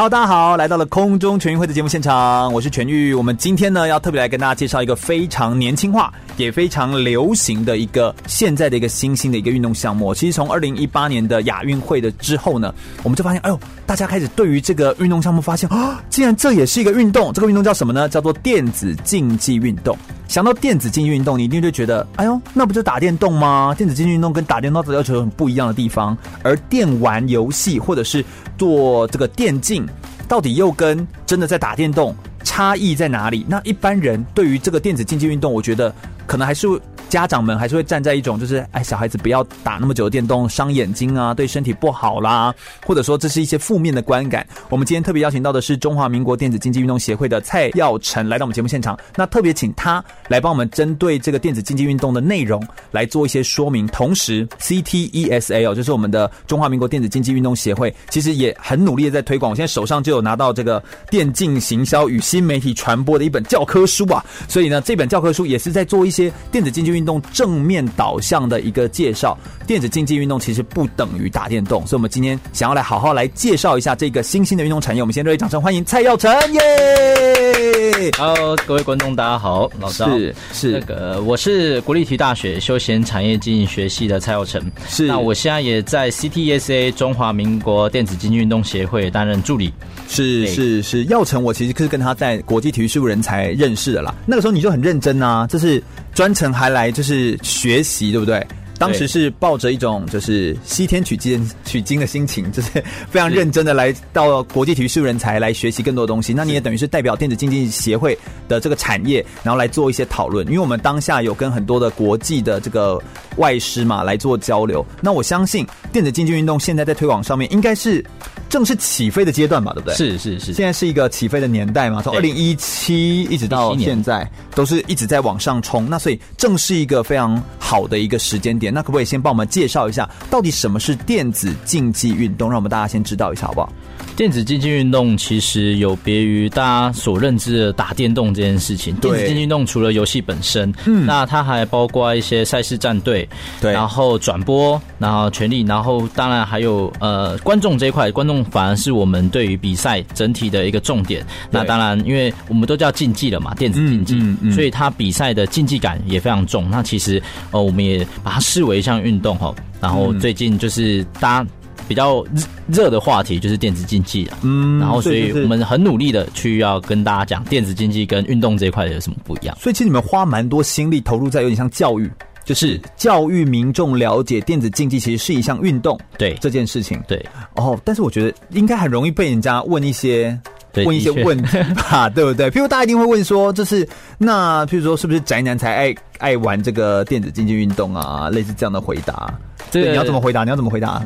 Hello，大家好，来到了空中全运会的节目现场，我是全玉。我们今天呢，要特别来跟大家介绍一个非常年轻化，也非常流行的一个现在的一个新兴的一个运动项目。其实从二零一八年的亚运会的之后呢，我们就发现，哎呦，大家开始对于这个运动项目发现啊，竟然这也是一个运动。这个运动叫什么呢？叫做电子竞技运动。想到电子竞技运动，你一定会觉得，哎呦，那不就打电动吗？电子竞技运动跟打电动的要求很不一样的地方，而电玩游戏或者是做这个电竞。到底又跟真的在打电动差异在哪里？那一般人对于这个电子竞技运动，我觉得可能还是。家长们还是会站在一种就是，哎，小孩子不要打那么久的电动，伤眼睛啊，对身体不好啦，或者说这是一些负面的观感。我们今天特别邀请到的是中华民国电子竞技运动协会的蔡耀成来到我们节目现场，那特别请他来帮我们针对这个电子竞技运动的内容来做一些说明。同时，CTESL，就是我们的中华民国电子竞技运动协会，其实也很努力的在推广。我现在手上就有拿到这个电竞行销与新媒体传播的一本教科书啊，所以呢，这本教科书也是在做一些电子竞技运动正面导向的一个介绍，电子竞技运动其实不等于打电动，所以我们今天想要来好好来介绍一下这个新兴的运动产业。我们先热烈掌声欢迎蔡耀成耶！Hello，各位观众，大家好，老赵是是那个我是国立体育大学休闲产业经营学系的蔡耀成，是那我现在也在 CTESA 中华民国电子竞技运动协会担任助理，是是是，耀成我其实是跟他在国际体育事务人才认识的啦，那个时候你就很认真啊，这是。专程还来就是学习，对不对？当时是抱着一种就是西天取经取经的心情，就是非常认真的来到国际体育事务人才来学习更多的东西。那你也等于是代表电子竞技协会的这个产业，然后来做一些讨论。因为我们当下有跟很多的国际的这个外师嘛来做交流。那我相信电子竞技运动现在在推广上面应该是正是起飞的阶段吧，对不对？是是是，现在是一个起飞的年代嘛，从二零一七一直到现在都是一直在往上冲。那所以正是一个非常好的一个时间点。那可不可以先帮我们介绍一下，到底什么是电子竞技运动？让我们大家先知道一下，好不好？电子竞技运动其实有别于大家所认知的打电动这件事情。电子竞技运动除了游戏本身，嗯，那它还包括一些赛事战队，对，然后转播，然后权利，然后当然还有呃观众这一块，观众反而是我们对于比赛整体的一个重点。那当然，因为我们都叫竞技了嘛，电子竞技，嗯嗯嗯，所以它比赛的竞技感也非常重。那其实呃，我们也把它视为一项运动哈。然后最近就是大家。比较热的话题就是电子竞技了，嗯，然后所以我们很努力的去要跟大家讲电子竞技跟运动这一块有什么不一样。所以其实你们花蛮多心力投入在有点像教育，就是教育民众了解电子竞技其实是一项运动，对这件事情，对哦。但是我觉得应该很容易被人家问一些问一些问题吧，对不对？譬如大家一定会问说，就是那譬如说是不是宅男才爱爱玩这个电子竞技运动啊？类似这样的回答，这个你要怎么回答？你要怎么回答？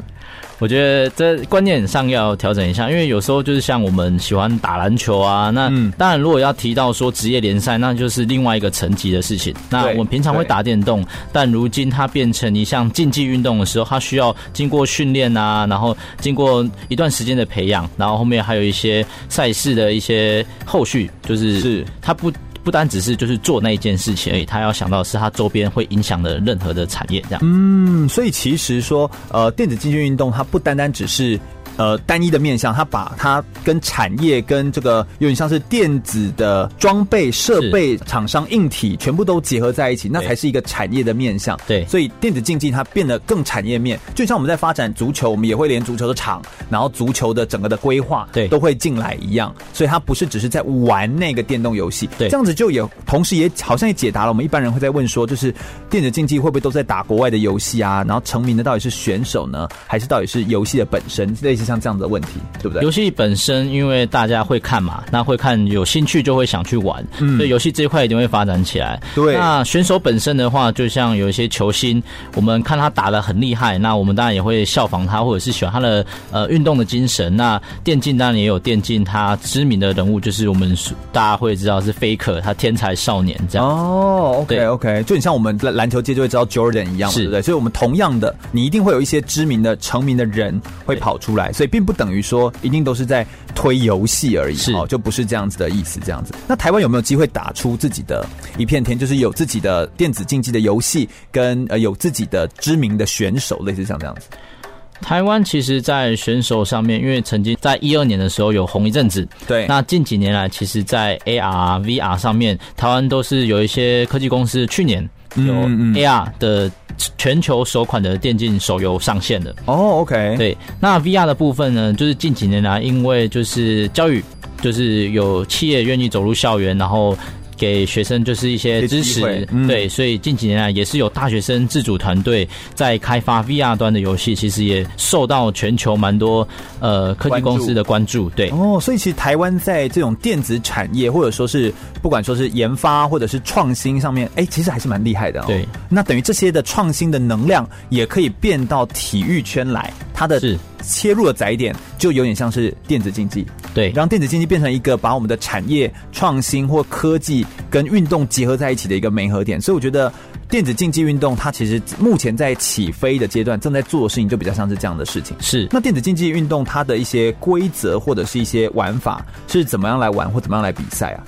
我觉得这观念上要调整一下，因为有时候就是像我们喜欢打篮球啊，那当然如果要提到说职业联赛，那就是另外一个层级的事情。那我们平常会打电动，但如今它变成一项竞技运动的时候，它需要经过训练啊，然后经过一段时间的培养，然后后面还有一些赛事的一些后续，就是是它不。不单只是就是做那一件事情而已，他要想到是他周边会影响的任何的产业，这样。嗯，所以其实说，呃，电子竞技运动它不单单只是。呃，单一的面向，它把它跟产业、跟这个有点像是电子的装备、设备厂商、硬体，全部都结合在一起，那才是一个产业的面向。对，所以电子竞技它变得更产业面，就像我们在发展足球，我们也会连足球的场，然后足球的整个的规划，对，都会进来一样。所以它不是只是在玩那个电动游戏，对，这样子就也同时也好像也解答了我们一般人会在问说，就是电子竞技会不会都在打国外的游戏啊？然后成名的到底是选手呢，还是到底是游戏的本身？类似。似像这样的问题，对不对？游戏本身因为大家会看嘛，那会看有兴趣就会想去玩，嗯，所以游戏这一块一定会发展起来。对，那选手本身的话，就像有一些球星，我们看他打的很厉害，那我们当然也会效仿他，或者是喜欢他的呃运动的精神。那电竞当然也有电竞他知名的人物，就是我们大家会知道是 Faker，他天才少年这样。哦，OK OK，就你像我们篮篮球界就会知道 Jordan 一样，是对不对？所以我们同样的，你一定会有一些知名的成名的人会跑出来，所以并不等于说一定都是在推游戏而已，是哦，就不是这样子的意思。这样子，那台湾有没有机会打出自己的一片天？就是有自己的电子竞技的游戏，跟呃有自己的知名的选手，类似像这样子。台湾其实，在选手上面，因为曾经在一二年的时候有红一阵子，对。那近几年来，其实，在 AR、VR 上面，台湾都是有一些科技公司去年有 AR 的全球首款的电竞手游上线的。哦、oh，OK。对，那 VR 的部分呢，就是近几年来，因为就是教育，就是有企业愿意走入校园，然后。给学生就是一些支持，嗯、对，所以近几年来也是有大学生自主团队在开发 VR 端的游戏，其实也受到全球蛮多呃科技公司的关注，对。哦，所以其实台湾在这种电子产业或者说是不管说是研发或者是创新上面，哎，其实还是蛮厉害的哦。对，那等于这些的创新的能量也可以变到体育圈来，它的是。切入的载点就有点像是电子竞技，对，让电子竞技变成一个把我们的产业创新或科技跟运动结合在一起的一个媒合点。所以我觉得电子竞技运动它其实目前在起飞的阶段，正在做的事情就比较像是这样的事情。是，那电子竞技运动它的一些规则或者是一些玩法是怎么样来玩或怎么样来比赛啊？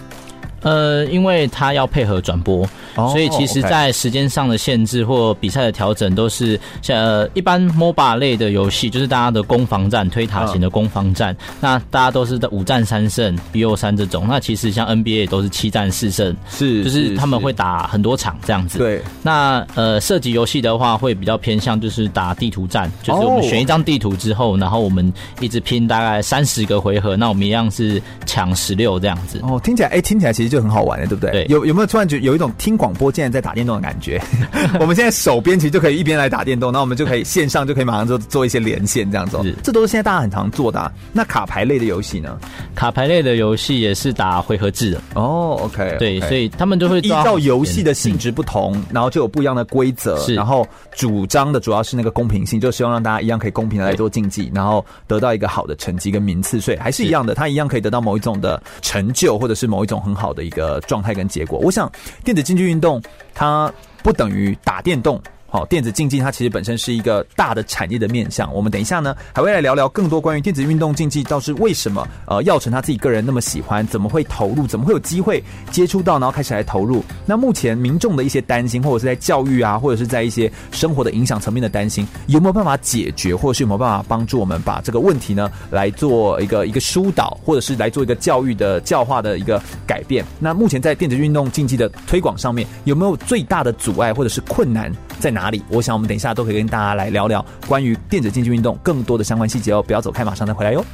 呃，因为它要配合转播，所以其实，在时间上的限制或比赛的调整，都是像呃一般 MOBA 类的游戏，就是大家的攻防战、推塔型的攻防战。那大家都是在五战三胜、BO 三这种。那其实像 NBA 也都是七战四胜，是，就是他们会打很多场这样子。对。那呃，射击游戏的话，会比较偏向就是打地图战，就是我们选一张地图之后，然后我们一直拼大概三十个回合，那我们一样是抢十六这样子。哦，听起来，哎，听起来其实。就很好玩的，对不对？对，有有没有突然觉有一种听广播竟然在打电动的感觉？我们现在手边其实就可以一边来打电动，那我们就可以线上就可以马上做做一些连线，这样子。是，这都是现在大家很常做的啊。那卡牌类的游戏呢？卡牌类的游戏也是打回合制的哦。OK，对，所以他们就会依照游戏的性质不同，嗯、然后就有不一样的规则。是，然后主张的主要是那个公平性，就希望让大家一样可以公平的来做竞技，然后得到一个好的成绩跟名次。所以还是一样的，他一样可以得到某一种的成就，或者是某一种很好的一个状态。跟结果，我想电子竞技运动它不等于打电动。好，电子竞技它其实本身是一个大的产业的面向。我们等一下呢，还会来聊聊更多关于电子运动竞技，倒是为什么呃，耀成他自己个人那么喜欢，怎么会投入，怎么会有机会接触到，然后开始来投入。那目前民众的一些担心，或者是在教育啊，或者是在一些生活的影响层面的担心，有没有办法解决，或者是有没有办法帮助我们把这个问题呢来做一个一个疏导，或者是来做一个教育的教化的一个改变？那目前在电子运动竞技的推广上面，有没有最大的阻碍或者是困难在哪里？我想我们等一下都可以跟大家来聊聊关于电子竞技运动更多的相关细节哦，不要走开，马上再回来哟。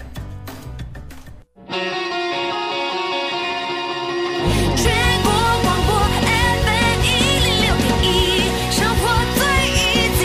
全国广播 FM 一零六点一，生活最 easy。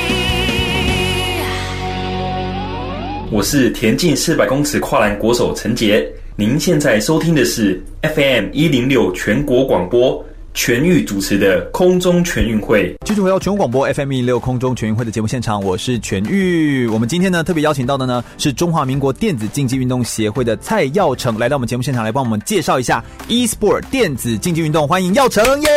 我是田径四百公尺跨栏国手陈杰，您现在收听的是 FM 一零六全国广播。全域主持的空中全运会，继续回到全国广播 FM 一六空中全运会的节目现场，我是全域。我们今天呢特别邀请到的呢是中华民国电子竞技运动协会的蔡耀成来到我们节目现场来帮我们介绍一下 e-sport 电子竞技运动，欢迎耀成耶！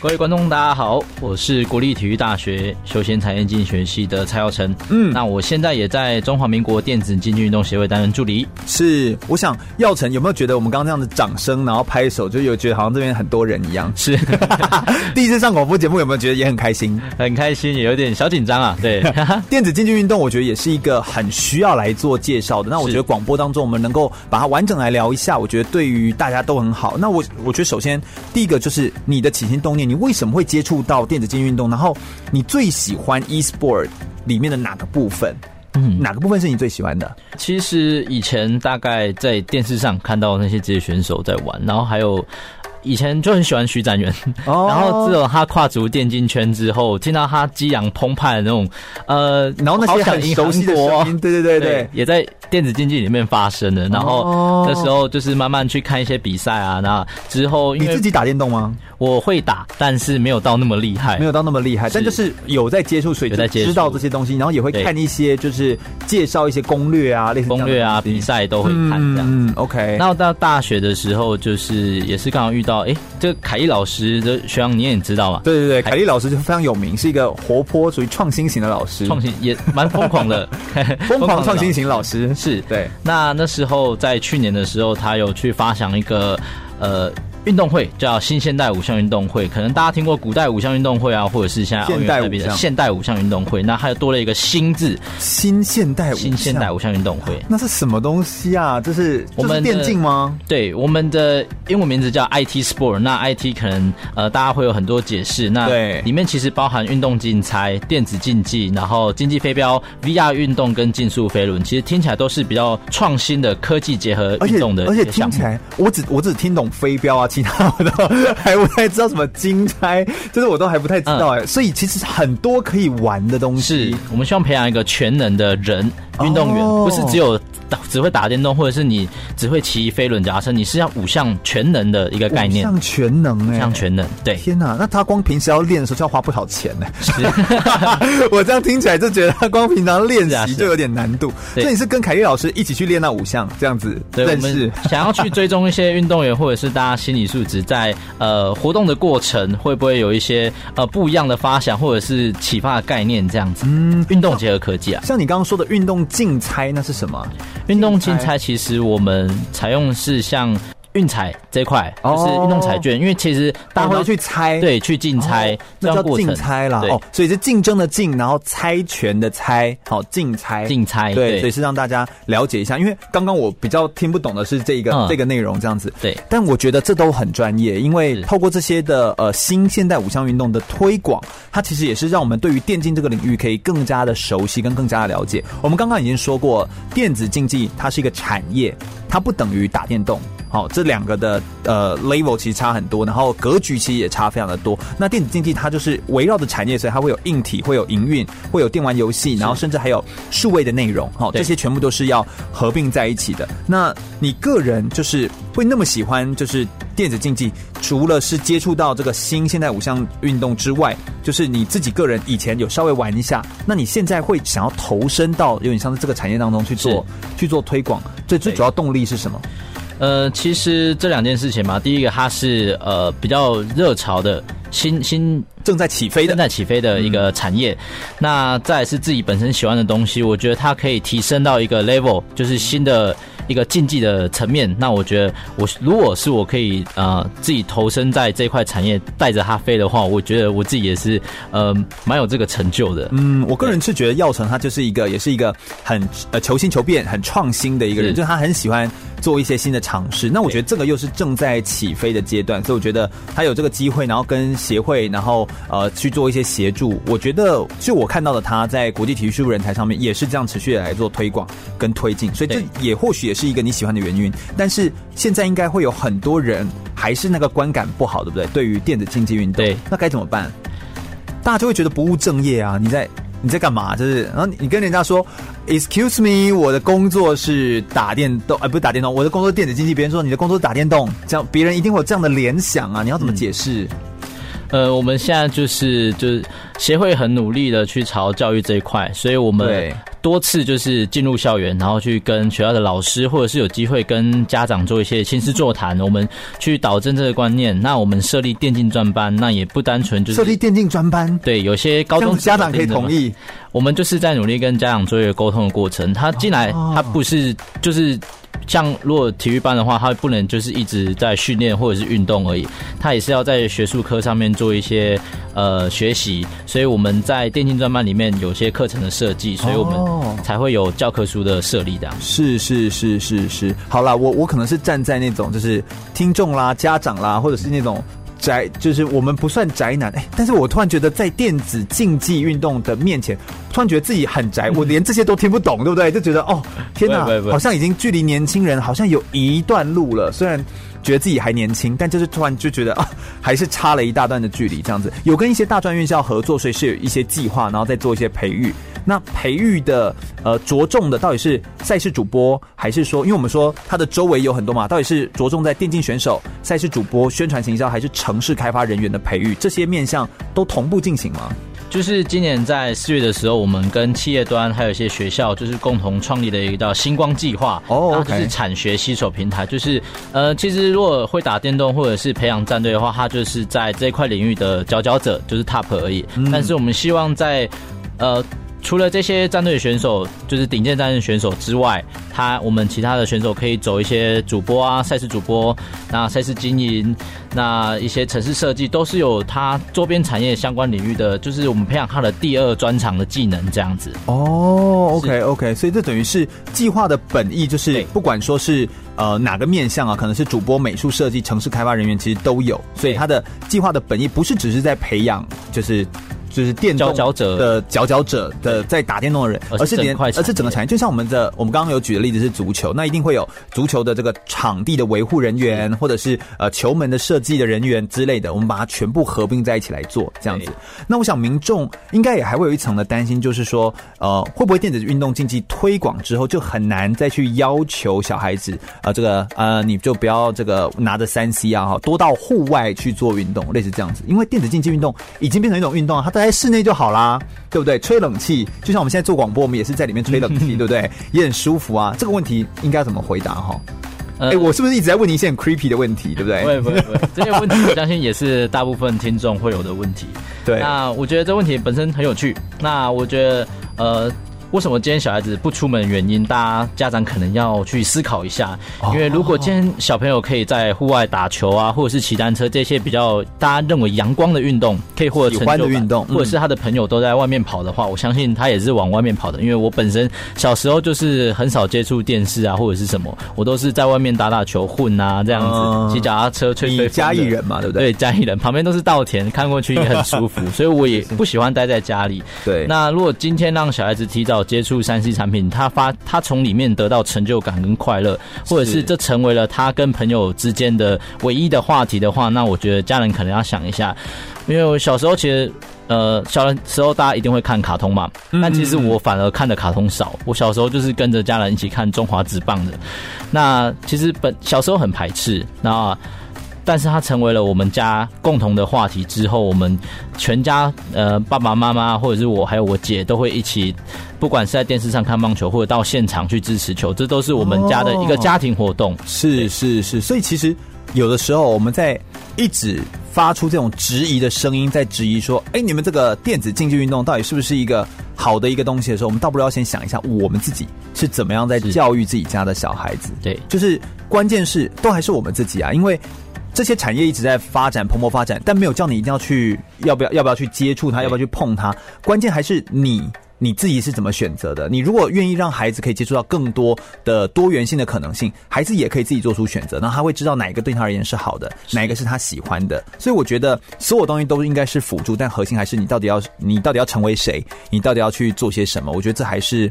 各位观众，大家好，我是国立体育大学休闲产业经济学系的蔡耀成。嗯，那我现在也在中华民国电子竞技运动协会担任助理。是，我想耀成有没有觉得我们刚刚这样的掌声，然后拍手，就有觉得好像这边很多人一样？是，第一次上广播节目，有没有觉得也很开心？很开心，也有点小紧张啊。对，电子竞技运动，我觉得也是一个很需要来做介绍的。那我觉得广播当中，我们能够把它完整来聊一下，我觉得对于大家都很好。那我我觉得首先第一个就是你的起心动念。你为什么会接触到电子竞技运动？然后你最喜欢 e-sport 里面的哪个部分？嗯，哪个部分是你最喜欢的？其实以前大概在电视上看到那些职业选手在玩，然后还有以前就很喜欢徐展元，哦、然后自从他跨足电竞圈之后，听到他激昂澎湃的那种，呃，然后那些很熟悉的声音，对对对也在电子竞技里面发生的。然后那时候就是慢慢去看一些比赛啊，那之后你自己打电动吗？我会打，但是没有到那么厉害，没有到那么厉害，但就是有在接触，所以知道这些东西，然后也会看一些就是介绍一些攻略啊，类似攻略啊，比赛都会看这样。嗯，OK。然后到大学的时候，就是也是刚好遇到，哎，这个凯丽老师的学长你也知道嘛？对对对，凯丽老师就非常有名，是一个活泼、属于创新型的老师，创新也蛮疯狂的，疯狂创新型老师是对。那那时候在去年的时候，他有去发想一个呃。运动会叫新现代五项运动会，可能大家听过古代五项运动会啊，或者是现在奥运那边的现代五项运动会，那还有多了一个新字，新现代新现代五项运动会，那是什么东西啊？这是我们电竞吗？对，我们的英文名字叫 IT Sport，那 IT 可能呃大家会有很多解释，那对里面其实包含运动竞猜、电子竞技，然后竞技飞镖、VR 运动跟竞速飞轮，其实听起来都是比较创新的科技结合运动的，而且听起来我只我只听懂飞镖啊。其他我都还不太知道什么金钗，就是我都还不太知道哎、欸，嗯、所以其实很多可以玩的东西。是我们希望培养一个全能的人运动员，哦、不是只有打只会打电动，或者是你只会骑飞轮夹车，你是要五项全能的一个概念。五项全能哎、欸，五项全能。对，天哪，那他光平时要练的时候就要花不少钱呢、欸。是 我这样听起来就觉得他光平常练习就有点难度。所以你是跟凯越老师一起去练那五项这样子？对，我们想要去追踪一些运动员，或者是大家心理素质在呃活动的过程会不会有一些呃不一样的发想，或者是启发的概念这样子？嗯，运动结合科技啊，像你刚刚说的运动竞猜，那是什么？运动竞猜其实我们采用是像。运彩这块就是运动彩券，因为其实大家会去猜，对，去竞猜，那叫竞猜啦。哦，所以是竞争的竞，然后猜拳的猜，好，竞猜，竞猜，对，所以是让大家了解一下。因为刚刚我比较听不懂的是这个这个内容这样子，对。但我觉得这都很专业，因为透过这些的呃新现代五项运动的推广，它其实也是让我们对于电竞这个领域可以更加的熟悉跟更加的了解。我们刚刚已经说过，电子竞技它是一个产业，它不等于打电动。好，这两个的呃 level 其实差很多，然后格局其实也差非常的多。那电子竞技它就是围绕着产业，所以它会有硬体，会有营运，会有电玩游戏，然后甚至还有数位的内容。好，这些全部都是要合并在一起的。那你个人就是会那么喜欢就是电子竞技，除了是接触到这个新现代五项运动之外，就是你自己个人以前有稍微玩一下，那你现在会想要投身到有点像是这个产业当中去做去做推广，最最主要动力是什么？呃，其实这两件事情嘛，第一个它是呃比较热潮的新新正在起飞的正在起飞的一个产业，嗯、那再是自己本身喜欢的东西，我觉得它可以提升到一个 level，就是新的。一个竞技的层面，那我觉得我如果是我可以呃自己投身在这块产业，带着它飞的话，我觉得我自己也是呃蛮有这个成就的。嗯，我个人是觉得耀成他就是一个也是一个很呃求新求变、很创新的一个人，是就是他很喜欢做一些新的尝试。那我觉得这个又是正在起飞的阶段，所以我觉得他有这个机会，然后跟协会，然后呃去做一些协助。我觉得就我看到的他在国际体育事务人台上面也是这样持续的来做推广跟推进，所以这也或许也是。是一个你喜欢的原因，但是现在应该会有很多人还是那个观感不好，对不对？对于电子竞技运动，对，那该怎么办？大家就会觉得不务正业啊！你在你在干嘛？就是然后你跟人家说，Excuse me，我的工作是打电动，哎，不是打电动，我的工作是电子竞技。别人说你的工作是打电动，这样别人一定会有这样的联想啊！你要怎么解释？嗯、呃，我们现在就是就是协会很努力的去朝教育这一块，所以我们。多次就是进入校园，然后去跟学校的老师，或者是有机会跟家长做一些亲师座谈，我们去导正这个观念。那我们设立电竞专班，那也不单纯就是设立电竞专班。对，有些高中家长可以同意。我们就是在努力跟家长做一个沟通的过程。他进来，他不是就是。像如果体育班的话，他不能就是一直在训练或者是运动而已，他也是要在学术科上面做一些呃学习。所以我们在电竞专班里面有些课程的设计，所以我们才会有教科书的设立的。是是是是是，好啦，我我可能是站在那种就是听众啦、家长啦，或者是那种宅，就是我们不算宅男，哎，但是我突然觉得在电子竞技运动的面前。突然觉得自己很宅，我连这些都听不懂，对不对？就觉得哦，天哪，好像已经距离年轻人好像有一段路了。虽然觉得自己还年轻，但就是突然就觉得啊，还是差了一大段的距离。这样子有跟一些大专院校合作，所以是有一些计划，然后再做一些培育。那培育的呃着重的到底是赛事主播，还是说，因为我们说它的周围有很多嘛，到底是着重在电竞选手、赛事主播、宣传行销，还是城市开发人员的培育？这些面向都同步进行吗？就是今年在四月的时候，我们跟企业端还有一些学校，就是共同创立了一个叫“星光计划”，哦，它就是产学携手平台。就是呃，其实如果会打电动或者是培养战队的话，它就是在这一块领域的佼佼者，就是 top 而已。嗯、但是我们希望在呃。除了这些战队选手，就是顶尖战队选手之外，他我们其他的选手可以走一些主播啊，赛事主播，那赛事经营，那一些城市设计，都是有他周边产业相关领域的，就是我们培养他的第二专长的技能这样子。哦，OK OK，所以这等于是计划的本意，就是不管说是呃哪个面向啊，可能是主播、美术设计、城市开发人员，其实都有。所以他的计划的本意不是只是在培养，就是。就是电动的佼佼者的在打电动的人，而是连而是整个产业，就像我们的我们刚刚有举的例子是足球，那一定会有足球的这个场地的维护人员，或者是呃球门的设计的人员之类的，我们把它全部合并在一起来做这样子。那我想民众应该也还会有一层的担心，就是说呃会不会电子运动竞技推广之后就很难再去要求小孩子啊、呃、这个呃你就不要这个拿着三 C 啊哈多到户外去做运动，类似这样子，因为电子竞技运动已经变成一种运动啊，它在室内就好啦，对不对？吹冷气，就像我们现在做广播，我们也是在里面吹冷气，对不对？也很舒服啊。这个问题应该怎么回答哈？哎、呃欸，我是不是一直在问你一些很 creepy 的问题，对不对？不会不会不会，这些问题我相信也是大部分听众会有的问题。对，那我觉得这问题本身很有趣。那我觉得呃。为什么今天小孩子不出门的原因，大家家长可能要去思考一下。因为如果今天小朋友可以在户外打球啊，或者是骑单车这些比较大家认为阳光的运动，可以获得成就感的运动，或者是他的朋友都在外面跑的话，我相信他也是往外面跑的。因为我本身小时候就是很少接触电视啊，或者是什么，我都是在外面打打球、混啊这样子，骑脚踏车、吹吹风。嘉义人嘛，对不对？对，嘉义人旁边都是稻田，看过去也很舒服，所以我也不喜欢待在家里。对，那如果今天让小孩子提早接触三 C 产品，他发他从里面得到成就感跟快乐，或者是这成为了他跟朋友之间的唯一的话题的话，那我觉得家人可能要想一下，因为我小时候其实呃小的时候大家一定会看卡通嘛，但其实我反而看的卡通少，我小时候就是跟着家人一起看中华职棒的，那其实本小时候很排斥，那。但是它成为了我们家共同的话题之后，我们全家呃爸爸妈妈或者是我还有我姐都会一起，不管是在电视上看棒球，或者到现场去支持球，这都是我们家的一个家庭活动。哦、是是是，所以其实有的时候我们在一直发出这种质疑的声音，在质疑说，哎，你们这个电子竞技运动到底是不是一个好的一个东西的时候，我们倒不如要先想一下，我们自己是怎么样在教育自己家的小孩子。对，就是关键是都还是我们自己啊，因为。这些产业一直在发展，蓬勃发展，但没有叫你一定要去，要不要，要不要去接触它，要不要去碰它？关键还是你。你自己是怎么选择的？你如果愿意让孩子可以接触到更多的多元性的可能性，孩子也可以自己做出选择，那他会知道哪一个对他而言是好的，哪一个是他喜欢的。所以我觉得所有东西都应该是辅助，但核心还是你到底要你到底要成为谁，你到底要去做些什么。我觉得这还是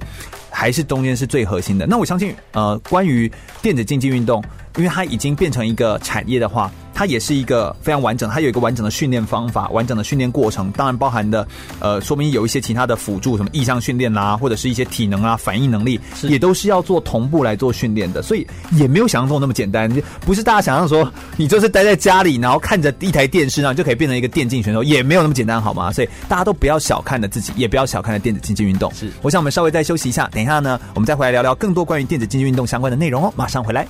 还是中间是最核心的。那我相信，呃，关于电子竞技运动，因为它已经变成一个产业的话。它也是一个非常完整，它有一个完整的训练方法，完整的训练过程，当然包含的，呃，说明有一些其他的辅助，什么意向训练啦，或者是一些体能啊、反应能力，也都是要做同步来做训练的，所以也没有想象中那么简单，不是大家想象说你就是待在家里，然后看着一台电视，然后就可以变成一个电竞选手，也没有那么简单，好吗？所以大家都不要小看了自己，也不要小看了电子竞技运动。是，我想我们稍微再休息一下，等一下呢，我们再回来聊聊更多关于电子竞技运动相关的内容哦，马上回来。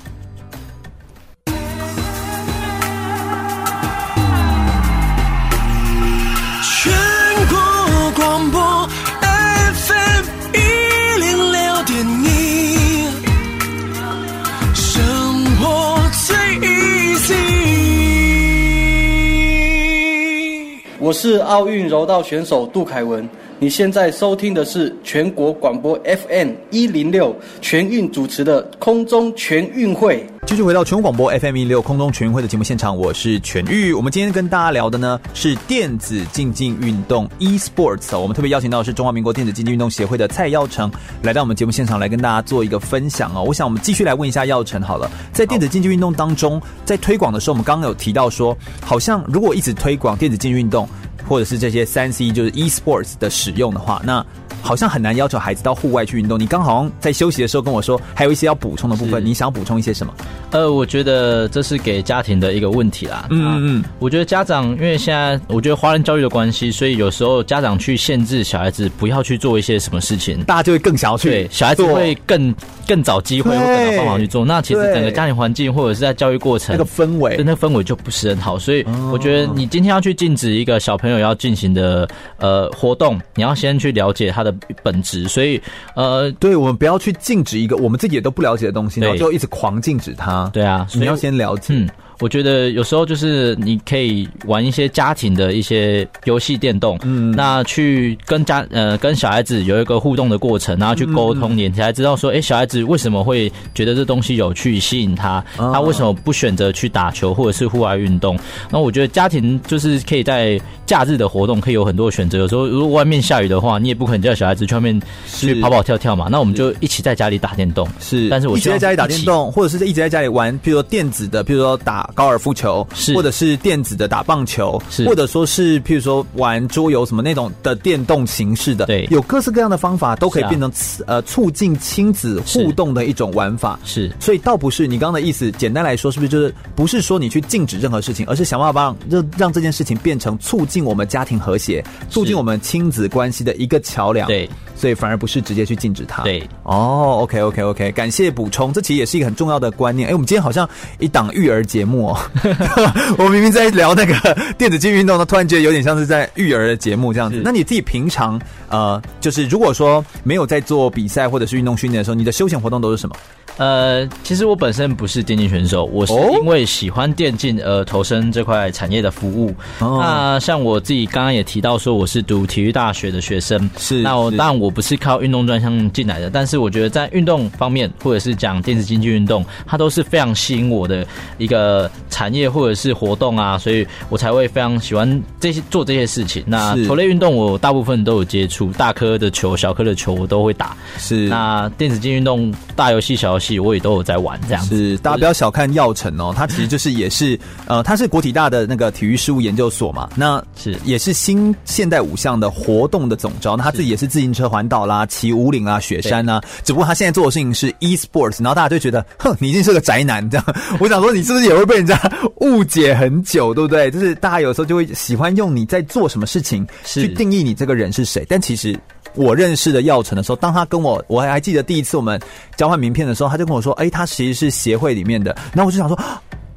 我是奥运柔道选手杜凯文，你现在收听的是全国广播 FM 一零六全运主持的空中全运会。继续回到全国广播 FM 一零六空中全运会的节目现场，我是全玉。我们今天跟大家聊的呢是电子竞技运动 e-sports。我们特别邀请到的是中华民国电子竞技运动协会的蔡耀成来到我们节目现场来跟大家做一个分享哦。我想我们继续来问一下耀成好了，在电子竞技运动当中，在推广的时候，我们刚刚有提到说，好像如果一直推广电子竞技运动。或者是这些三 C 就是 e-sports 的使用的话，那好像很难要求孩子到户外去运动。你刚好像在休息的时候跟我说，还有一些要补充的部分，你想要补充一些什么？呃，我觉得这是给家庭的一个问题啦。嗯嗯，我觉得家长因为现在我觉得华人教育的关系，所以有时候家长去限制小孩子不要去做一些什么事情，大家就会更想要去。对，小孩子会更更找机会或更找方法去做。那其实整个家庭环境或者是在教育过程那个氛围，那氛围就不是很好。所以我觉得你今天要去禁止一个小朋友要进行的呃活动，你要先去了解它的本质。所以呃，对我们不要去禁止一个我们自己也都不了解的东西，然后就一直狂禁止它。对啊，你要先了解。嗯我觉得有时候就是你可以玩一些家庭的一些游戏电动，嗯，那去跟家呃跟小孩子有一个互动的过程，然后去沟通，你才知道说，哎，小孩子为什么会觉得这东西有趣吸引他？他为什么不选择去打球或者是户外运动？那我觉得家庭就是可以在假日的活动可以有很多选择。有时候如果外面下雨的话，你也不可能叫小孩子去外面去跑跑跳跳嘛。那我们就一起在家里打电动，是，但是我一直在家里打电动，或者是一直在家里玩，比如说电子的，比如说打。高尔夫球，是或者是电子的打棒球，是或者说是譬如说玩桌游什么那种的电动形式的，对，有各式各样的方法都可以变成、啊、呃促进亲子互动的一种玩法。是，所以倒不是你刚刚的意思，简单来说是不是就是不是说你去禁止任何事情，而是想办法让让让这件事情变成促进我们家庭和谐、促进我们亲子关系的一个桥梁。对，所以反而不是直接去禁止它。对，哦，OK OK OK，感谢补充，这其实也是一个很重要的观念。哎，我们今天好像一档育儿节目。我明明在聊那个电子竞技运动呢，突然觉得有点像是在育儿的节目这样子。那你自己平常呃，就是如果说没有在做比赛或者是运动训练的时候，你的休闲活动都是什么？呃，其实我本身不是电竞选手，我是因为喜欢电竞而投身这块产业的服务。哦、那像我自己刚刚也提到说，我是读体育大学的学生，是。那我当然我不是靠运动专项进来的，但是我觉得在运动方面，或者是讲电子竞技运动，它都是非常吸引我的一个产业或者是活动啊，所以我才会非常喜欢这些做这些事情。那球类运动我大部分都有接触，大颗的球、小颗的球我都会打。是。那电子竞技运动，大游戏、小游戏。我也都有在玩，这样子是大家不要小看耀成哦，他其实就是也是呃，他是国体大的那个体育事务研究所嘛，那是也是新现代五项的活动的总招，那他自己也是自行车环岛啦、骑五岭啊、雪山啊，只不过他现在做的事情是 e-sports，然后大家就觉得，哼，你一定是个宅男这样。我想说，你是不是也会被人家误解很久，对不对？就是大家有时候就会喜欢用你在做什么事情去定义你这个人是谁，但其实。我认识的耀成的时候，当他跟我，我还记得第一次我们交换名片的时候，他就跟我说：“哎，他其实是协会里面的。”然后我就想说，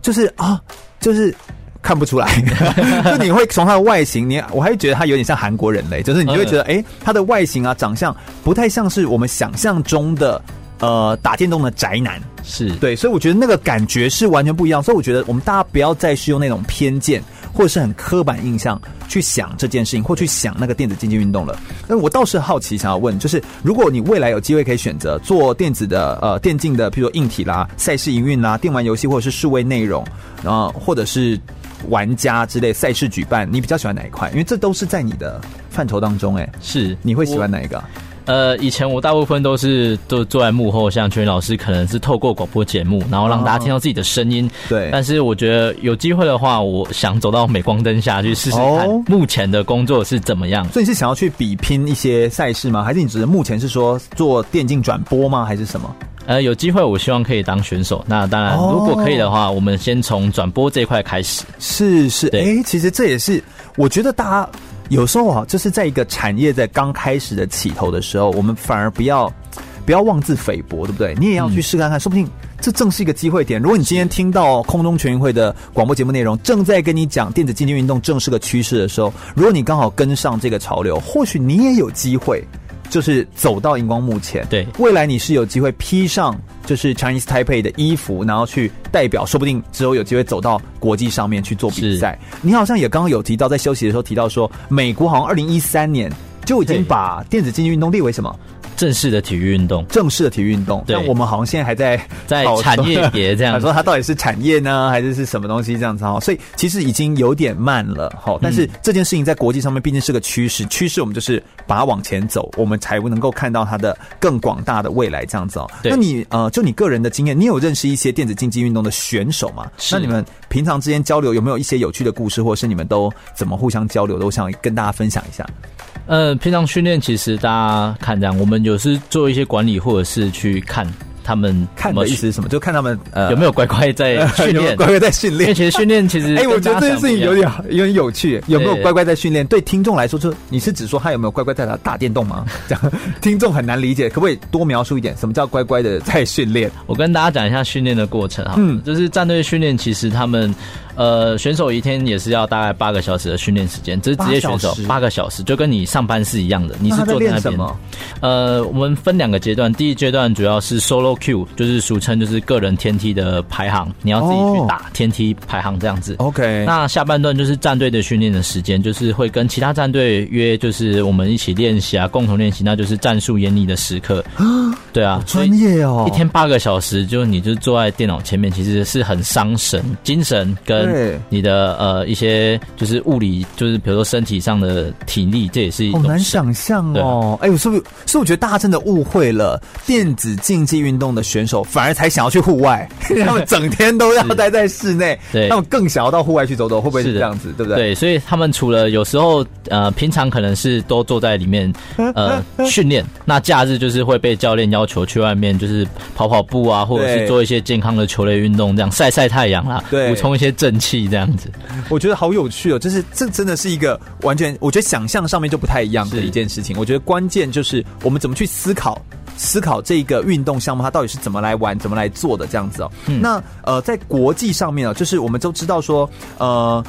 就是啊，就是看不出来，就你会从他的外形，你我还觉得他有点像韩国人类，就是你就会觉得，哎，他的外形啊，长相不太像是我们想象中的呃打电动的宅男，是对，所以我觉得那个感觉是完全不一样。所以我觉得我们大家不要再是用那种偏见。或者是很刻板印象去想这件事情，或去想那个电子竞技运动了。那我倒是好奇，想要问，就是如果你未来有机会可以选择做电子的呃电竞的，譬如说硬体啦、赛事营运啦、电玩游戏或者是数位内容，然后或者是玩家之类赛事举办，你比较喜欢哪一块？因为这都是在你的范畴当中，哎，是你会喜欢哪一个？呃，以前我大部分都是都坐在幕后，像全老师可能是透过广播节目，然后让大家听到自己的声音。对，但是我觉得有机会的话，我想走到镁光灯下去试试看，目前的工作是怎么样。所以你是想要去比拼一些赛事吗？还是你只是目前是说做电竞转播吗？还是什么？呃，有机会我希望可以当选手。那当然，如果可以的话，我们先从转播这一块开始。是是，哎、欸，其实这也是我觉得大家。有时候啊，就是在一个产业在刚开始的起头的时候，我们反而不要不要妄自菲薄，对不对？你也要去试看看，说不定这正是一个机会点。如果你今天听到空中全运会的广播节目内容，正在跟你讲电子竞技运动正是个趋势的时候，如果你刚好跟上这个潮流，或许你也有机会。就是走到荧光幕前，对，未来你是有机会披上就是 Chinese Taipei 的衣服，然后去代表，说不定之后有机会走到国际上面去做比赛。你好像也刚刚有提到，在休息的时候提到说，美国好像二零一三年就已经把电子竞技运动列为什么？正式的体育运动，正式的体育运动。但我们好像现在还在在产业别 这样，说它到底是产业呢，还是是什么东西这样子哈？所以其实已经有点慢了哈。但是这件事情在国际上面毕竟是个趋势，趋势我们就是把它往前走，我们才能够看到它的更广大的未来这样子哦。那你呃，就你个人的经验，你有认识一些电子竞技运动的选手吗？那你们平常之间交流有没有一些有趣的故事，或者是你们都怎么互相交流？都想跟大家分享一下。呃，平常训练其实大家看这样，我们有时做一些管理，或者是去看。他们看的意思是什么？就看他们呃有没有乖乖在训练，乖乖在训练。因为其实训练其实哎，我觉得这件事情有点有点有趣。有没有乖乖在训练？对听众来说，就你是指说他有没有乖乖在打打电动吗？这样听众很难理解，可不可以多描述一点？什么叫乖乖的在训练？我跟大家讲一下训练的过程哈，嗯，就是战队训练，其实他们呃选手一天也是要大概八个小时的训练时间，这是职业选手八个小时，就跟你上班是一样的。你是坐在那边吗？呃，我们分两个阶段，第一阶段主要是 solo Q，就是。俗称就是个人天梯的排行，你要自己去打天梯排行这样子。OK，那下半段就是战队的训练的时间，就是会跟其他战队约，就是我们一起练习啊，共同练习，那就是战术演拟的时刻。对啊，专业哦，一天八个小时，就你就坐在电脑前面，其实是很伤神、精神跟你的呃一些就是物理，就是比如说身体上的体力，这也是一种。好难想象哦。哎，我是不是？是我觉得大家真的误会了电子竞技运动的选手，反而才想要去户外，他们整天都要待在室内，对，他们更想要到户外去走走，会不会是这样子？对不对？对，所以他们除了有时候呃平常可能是都坐在里面 呃训练，那假日就是会被教练要求去外面就是跑跑步啊，或者是做一些健康的球类运动，这样晒晒太阳啦，对，补充一些正气这样子。我觉得好有趣哦，就是这真的是一个完全，我觉得想象上面就不太一样的一件事情。我觉得关键就是我们怎么去思考。思考这个运动项目，它到底是怎么来玩、怎么来做的这样子哦。嗯、那呃，在国际上面啊，就是我们都知道说，呃。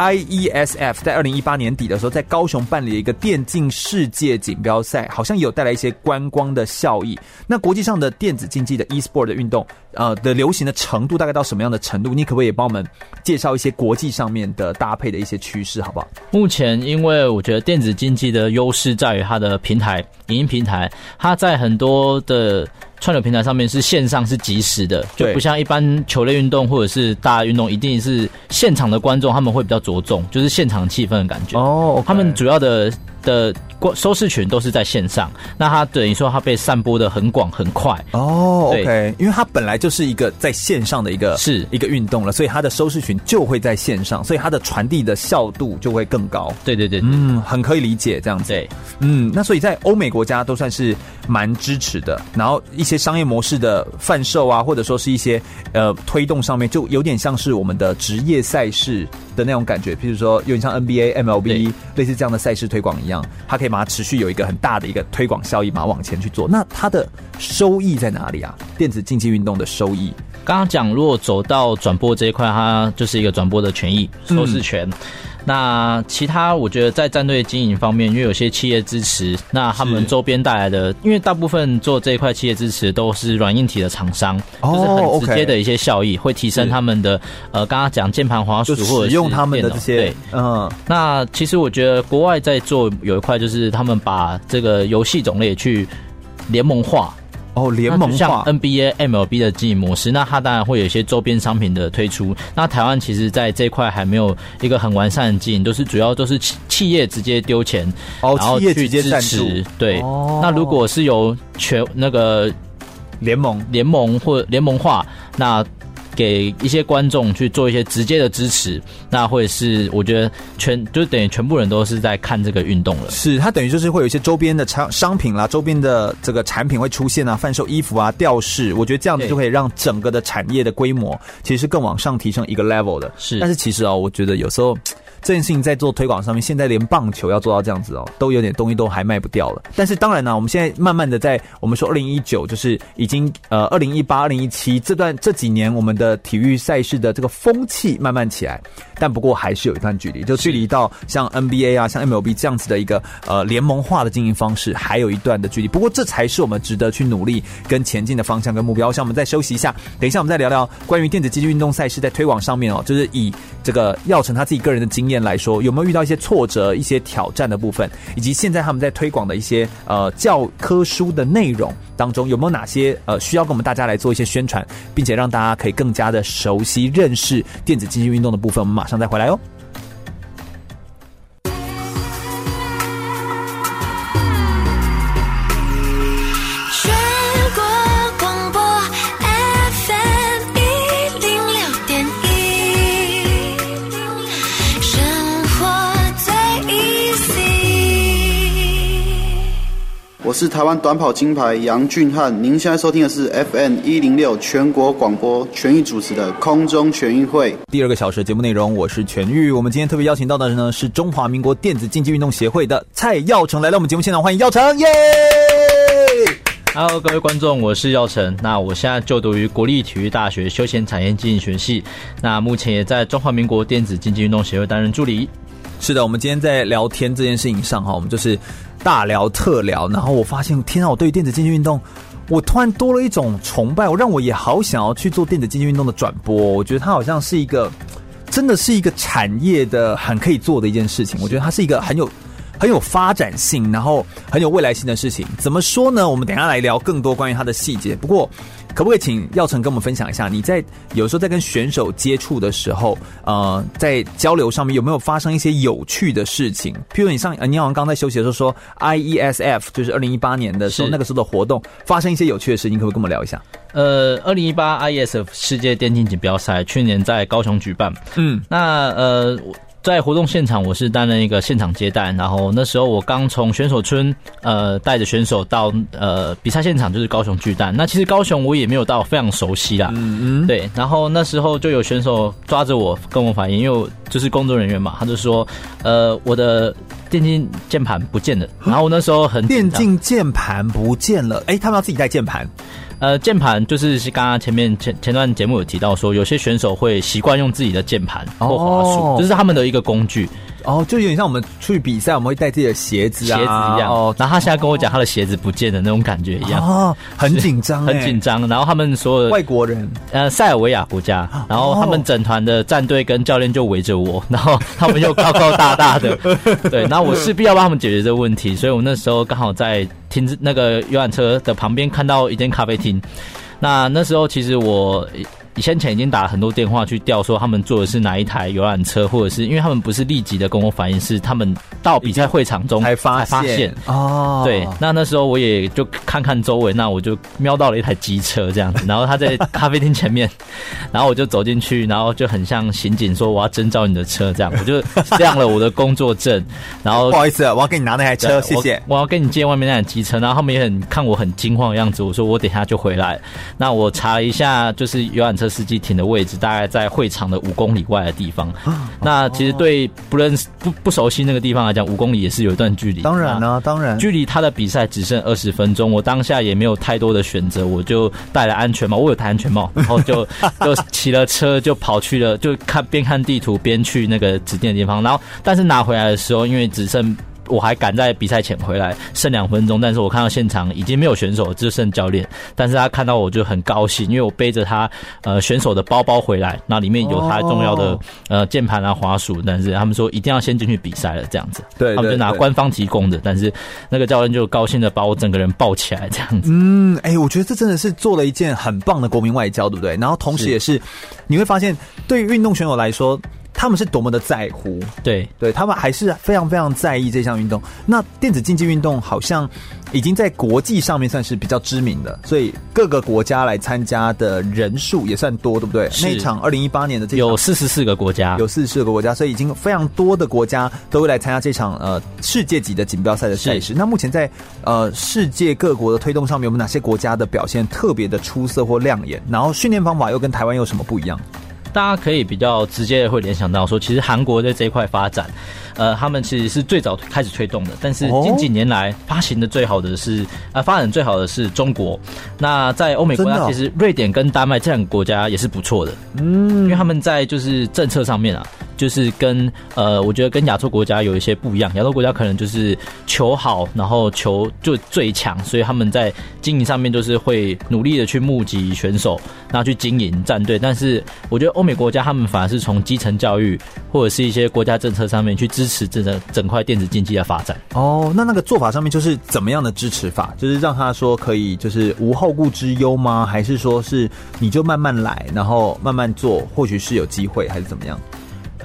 IESF 在二零一八年底的时候，在高雄办理了一个电竞世界锦标赛，好像有带来一些观光的效益。那国际上的电子竞技的 e-sport 的运动，呃，的流行的程度大概到什么样的程度？你可不可以帮我们介绍一些国际上面的搭配的一些趋势，好不好？目前，因为我觉得电子竞技的优势在于它的平台，影音平台，它在很多的。串流平台上面是线上是即时的，就不像一般球类运动或者是大运动，一定是现场的观众他们会比较着重，就是现场气氛的感觉。哦.他们主要的的。收视群都是在线上，那它等于说它被散播的很广很快哦。Oh, OK，因为它本来就是一个在线上的一个是一个运动了，所以它的收视群就会在线上，所以它的传递的效度就会更高。对对对，对，嗯，很可以理解这样子。对，嗯，那所以在欧美国家都算是蛮支持的，然后一些商业模式的贩售啊，或者说是一些呃推动上面，就有点像是我们的职业赛事的那种感觉，譬如说有点像 NBA、MLB 类似这样的赛事推广一样，它可以。把它，持续有一个很大的一个推广效益把它，往前去做。那它的收益在哪里啊？电子竞技运动的收益，刚刚讲，如果走到转播这一块，它就是一个转播的权益、收视权。嗯那其他，我觉得在战队经营方面，因为有些企业支持，那他们周边带来的，因为大部分做这一块企业支持都是软硬体的厂商，就是很直接的一些效益，会提升他们的呃，刚刚讲键盘、滑鼠或者是用他们的这些，对，嗯。那其实我觉得国外在做有一块，就是他们把这个游戏种类去联盟化。哦，联盟化像 NBA、MLB 的经营模式，那它当然会有一些周边商品的推出。那台湾其实在这一块还没有一个很完善的经营，都是主要都是企企业直接丢钱，哦，然后去支持。对，哦、那如果是由全那个联盟联盟或联盟化，那。给一些观众去做一些直接的支持，那会是我觉得全就等于全部人都是在看这个运动了。是，它等于就是会有一些周边的商商品啦，周边的这个产品会出现啊，贩售衣服啊、吊饰，我觉得这样子就可以让整个的产业的规模其实是更往上提升一个 level 的。是，但是其实啊、哦，我觉得有时候。这件事情在做推广上面，现在连棒球要做到这样子哦，都有点东西都还卖不掉了。但是当然呢，我们现在慢慢的在我们说二零一九，就是已经呃二零一八、二零一七这段这几年，我们的体育赛事的这个风气慢慢起来，但不过还是有一段距离，就距离到像 NBA 啊、像 MLB 这样子的一个呃联盟化的经营方式，还有一段的距离。不过这才是我们值得去努力跟前进的方向跟目标。像我们再休息一下，等一下我们再聊聊关于电子竞技运动赛事在推广上面哦，就是以这个耀成他自己个人的经验来说，有没有遇到一些挫折、一些挑战的部分，以及现在他们在推广的一些呃教科书的内容当中，有没有哪些呃需要跟我们大家来做一些宣传，并且让大家可以更加的熟悉认识电子竞技运动的部分？我们马上再回来哦。我是台湾短跑金牌杨俊翰，您现在收听的是 FM 一零六全国广播全域主持的空中全运会第二个小时的节目内容，我是全域。我们今天特别邀请到的呢是中华民国电子竞技运动协会的蔡耀成来到我们节目现场，欢迎耀成，耶！Hello，各位观众，我是耀成。那我现在就读于国立体育大学休闲产业经营学系，那目前也在中华民国电子竞技运动协会担任助理。是的，我们今天在聊天这件事情上哈，我们就是大聊特聊。然后我发现，天啊，我对电子竞技运动，我突然多了一种崇拜，我让我也好想要去做电子竞技运动的转播。我觉得它好像是一个，真的是一个产业的很可以做的一件事情。我觉得它是一个很有。很有发展性，然后很有未来性的事情，怎么说呢？我们等下来聊更多关于它的细节。不过，可不可以请耀成跟我们分享一下，你在有时候在跟选手接触的时候，呃，在交流上面有没有发生一些有趣的事情？譬如你上，呃，你好像刚在休息的时候说，IESF 就是二零一八年的时候，那个时候的活动发生一些有趣的事情，可不可以跟我们聊一下？呃，二零一八 IESF 世界电竞锦标赛去年在高雄举办，嗯，那呃。在活动现场，我是担任一个现场接待。然后那时候我刚从选手村，呃，带着选手到呃比赛现场，就是高雄巨蛋。那其实高雄我也没有到非常熟悉啦，嗯嗯，对。然后那时候就有选手抓着我跟我反映，因为我就是工作人员嘛，他就说，呃，我的电竞键盘不见了。然后我那时候很电竞键盘不见了，哎，他们要自己带键盘。呃，键盘就是刚刚前面前前段节目有提到说，有些选手会习惯用自己的键盘或滑鼠，这、哦、是他们的一个工具。哦，就有点像我们出去比赛，我们会带自己的鞋子啊，鞋子一样。哦，然后他现在跟我讲他的鞋子不见的那种感觉一样，哦，很紧张，很紧张。然后他们所有的外国人，呃，塞尔维亚国家，然后他们整团的战队跟教练就围着我，然后他们又高高大大的，对，然后我势必要帮他们解决这个问题，所以我那时候刚好在停那个游览车的旁边看到一间咖啡厅，那那时候其实我。先前已经打了很多电话去调，说他们坐的是哪一台游览车，或者是因为他们不是立即的跟我反映，是他们到比赛会场中才发现。哦。对，那那时候我也就看看周围，那我就瞄到了一台机车这样子，然后他在咖啡厅前面，然后我就走进去，然后就很像刑警说我要征召你的车这样，我就亮了我的工作证，然后 不好意思，我要给你拿那台车，谢谢，我要跟你借外面那台机车，然后他们也很看我很惊慌的样子，我说我等一下就回来，那我查了一下，就是游览车。司机停的位置大概在会场的五公里外的地方。那其实对不认识、不不熟悉那个地方来讲，五公里也是有一段距离。当然呢，当然，距离他的比赛只剩二十分钟。我当下也没有太多的选择，我就戴了安全帽。我有戴安全帽，然后就就骑了车就跑去了，就看边看地图边去那个指定的地方。然后，但是拿回来的时候，因为只剩。我还赶在比赛前回来，剩两分钟，但是我看到现场已经没有选手，只剩教练。但是他看到我就很高兴，因为我背着他呃选手的包包回来，那里面有他重要的、哦、呃键盘啊滑鼠，但是他们说一定要先进去比赛了这样子，对，他们就拿官方提供的，但是那个教练就高兴的把我整个人抱起来这样子。嗯，哎、欸，我觉得这真的是做了一件很棒的国民外交，对不对？然后同时也是，是你会发现，对于运动选手来说。他们是多么的在乎，对对，他们还是非常非常在意这项运动。那电子竞技运动好像已经在国际上面算是比较知名的，所以各个国家来参加的人数也算多，对不对？那一场二零一八年的这有四十四个国家，有四十四个国家，所以已经非常多的国家都会来参加这场呃世界级的锦标赛的赛事。那目前在呃世界各国的推动上面，有没有哪些国家的表现特别的出色或亮眼？然后训练方法又跟台湾有什么不一样？大家可以比较直接的会联想到说，其实韩国在这一块发展，呃，他们其实是最早开始推动的。但是近几年来发行的最好的是，呃，发展最好的是中国。那在欧美国家，其实瑞典跟丹麦这两个国家也是不错的。嗯，因为他们在就是政策上面啊。就是跟呃，我觉得跟亚洲国家有一些不一样。亚洲国家可能就是求好，然后求就最强，所以他们在经营上面就是会努力的去募集选手，然后去经营战队。但是我觉得欧美国家他们反而是从基层教育或者是一些国家政策上面去支持整个整块电子竞技的发展。哦，那那个做法上面就是怎么样的支持法？就是让他说可以就是无后顾之忧吗？还是说是你就慢慢来，然后慢慢做，或许是有机会，还是怎么样？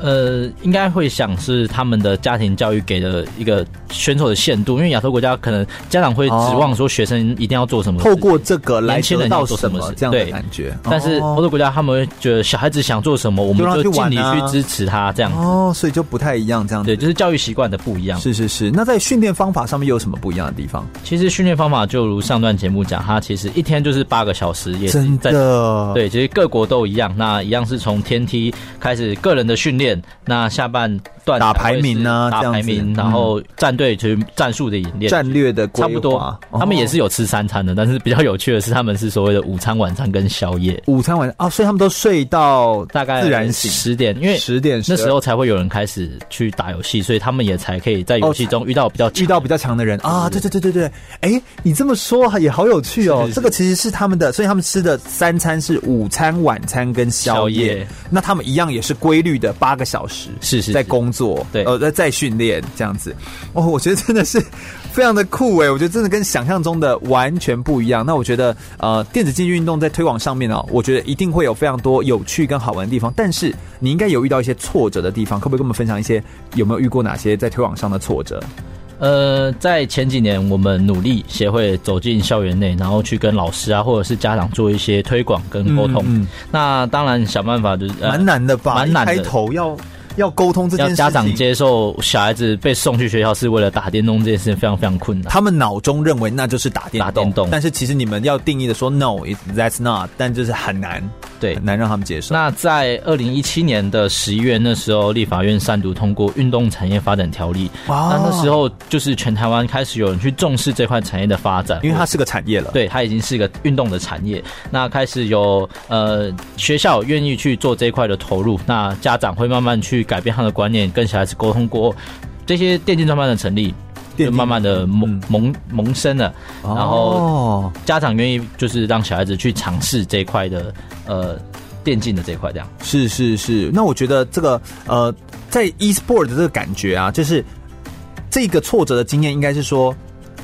呃，应该会想是他们的家庭教育给的一个选手的限度，因为亚洲国家可能家长会指望说学生一定要做什么，透过这个来得到什么这样的感觉。但是欧洲国家他们会觉得小孩子想做什么，我们就尽力去支持他这样。哦，所以就不太一样，这样对，就是教育习惯的不一样。是是是，那在训练方法上面又有什么不一样的地方？其实训练方法就如上段节目讲，他其实一天就是八个小时，也是在真的对，其实各国都一样，那一样是从天梯开始个人的训练，那下。半段打排名呢，打排名，然后战队就是战术的演练，战略的差不多。他们也是有吃三餐的，但是比较有趣的是，他们是所谓的午餐、晚餐跟宵夜。午餐晚啊，所以他们都睡到大概自然醒十点，因为十点那时候才会有人开始去打游戏，所以他们也才可以在游戏中遇到比较遇到比较强的人啊。对对对对对，哎，你这么说也好有趣哦。这个其实是他们的，所以他们吃的三餐是午餐、晚餐跟宵夜。那他们一样也是规律的八个小时，是是在工作。对，呃，在在训练这样子，哦，我觉得真的是非常的酷诶，我觉得真的跟想象中的完全不一样。那我觉得，呃，电子竞技运动在推广上面哦，我觉得一定会有非常多有趣跟好玩的地方。但是你应该有遇到一些挫折的地方，可不可以跟我们分享一些？有没有遇过哪些在推广上的挫折？呃，在前几年，我们努力协会走进校园内，然后去跟老师啊，或者是家长做一些推广跟沟通。嗯嗯、那当然想办法就是蛮、呃、难的吧，蛮难的，开头要。要沟通这件事情，要家长接受小孩子被送去学校是为了打电动这件事情非常非常困难。他们脑中认为那就是打电动，打电动，但是其实你们要定义的说 no，that's not，但就是很难，对，很难让他们接受。那在二零一七年的十一月那时候，立法院三读通过《运动产业发展条例》，哇，那那时候就是全台湾开始有人去重视这块产业的发展，因为它是个产业了，对，它已经是一个运动的产业。那开始有呃学校愿意去做这一块的投入，那家长会慢慢去改变他的观念。跟小孩子沟通过，这些电竞专班的成立，就慢慢的萌萌萌生了，然后家长愿意就是让小孩子去尝试这一块的呃电竞的这一块，这样是是是。那我觉得这个呃在 e-sport 的这个感觉啊，就是这个挫折的经验，应该是说。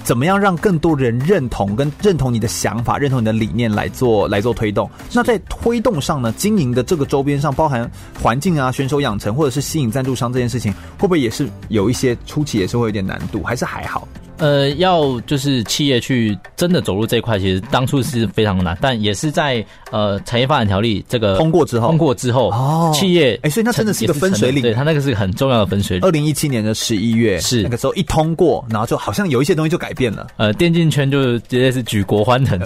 怎么样让更多人认同跟认同你的想法，认同你的理念来做来做推动？那在推动上呢，经营的这个周边上，包含环境啊、选手养成或者是吸引赞助商这件事情，会不会也是有一些初期也是会有点难度，还是还好？呃，要就是企业去真的走入这一块，其实当初是非常难，但也是在呃产业发展条例这个通过之后，通过之后，哦，企业哎，所以那真的是一个分水岭，对，它那个是很重要的分水岭。二零一七年的十一月是那个时候一通过，然后就好像有一些东西就改变了，呃，电竞圈就直接是举国欢腾，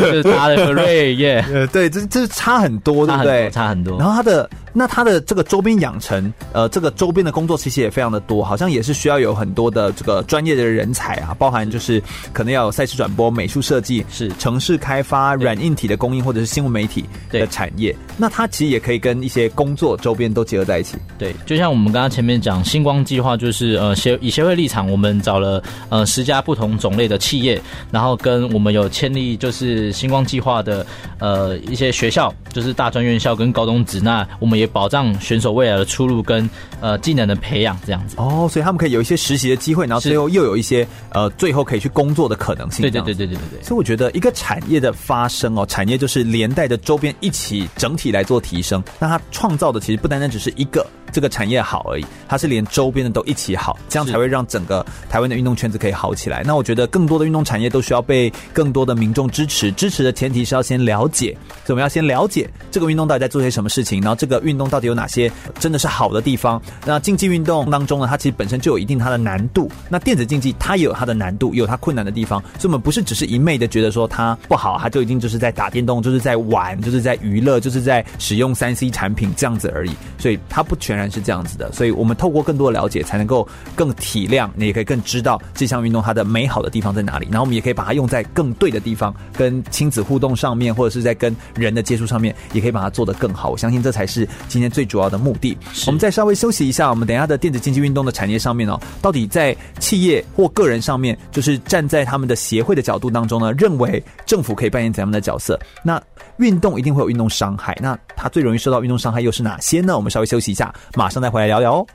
就是他的瑞耶，呃，对，这这是差很多，对不对？差很多。然后他的那他的这个周边养成，呃，这个周边的工作其实也非常的多，好像也是需要有很多的这个专业的人才啊，包含。就是可能要有赛事转播、美术设计、是城市开发、软硬体的供应，或者是新闻媒体的产业。那它其实也可以跟一些工作周边都结合在一起。对，就像我们刚刚前面讲星光计划，就是呃协以协会立场，我们找了呃十家不同种类的企业，然后跟我们有签立就是星光计划的呃一些学校，就是大专院校跟高中职。那我们也保障选手未来的出路跟呃技能的培养，这样子。哦，所以他们可以有一些实习的机会，然后最后又有一些呃最后。可以去工作的可能性。对对对对对对对。所以我觉得一个产业的发生哦，产业就是连带着周边一起整体来做提升。那它创造的其实不单单只是一个这个产业好而已，它是连周边的都一起好，这样才会让整个台湾的运动圈子可以好起来。那我觉得更多的运动产业都需要被更多的民众支持。支持的前提是要先了解，所以我们要先了解这个运动到底在做些什么事情，然后这个运动到底有哪些真的是好的地方。那竞技运动当中呢，它其实本身就有一定它的难度。那电子竞技它也有它的难度。有它困难的地方，所以我们不是只是一昧的觉得说它不好，它就一定就是在打电动，就是在玩，就是在娱乐，就是在使用三 C 产品这样子而已。所以它不全然然是这样子的。所以我们透过更多的了解，才能够更体谅，你也可以更知道这项运动它的美好的地方在哪里。然后我们也可以把它用在更对的地方，跟亲子互动上面，或者是在跟人的接触上面，也可以把它做得更好。我相信这才是今天最主要的目的。我们再稍微休息一下，我们等一下的电子竞技运动的产业上面哦，到底在企业或个人上面，就是站在他们的协会的角度当中呢，认为政府可以扮演怎样的角色？那运动一定会有运动伤害，那它最容易受到运动伤害又是哪些呢？我们稍微休息一下，马上再回来聊聊哦。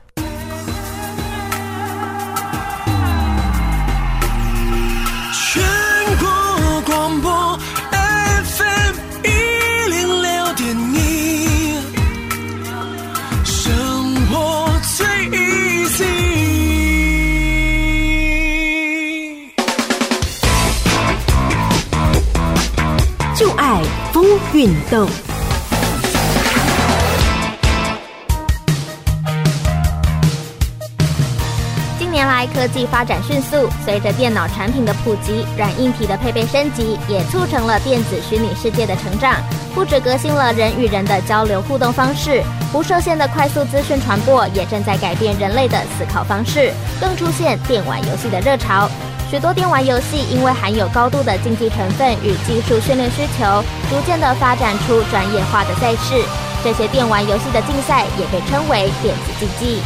全国广播 FM 一零六点一，生活最 easy。就爱风运动。科技发展迅速，随着电脑产品的普及，软硬体的配备升级，也促成了电子虚拟世界的成长。不止革新了人与人的交流互动方式，无设限的快速资讯传播也正在改变人类的思考方式，更出现电玩游戏的热潮。许多电玩游戏因为含有高度的竞技成分与技术训练需求，逐渐的发展出专业化的赛事。这些电玩游戏的竞赛也被称为电子竞技。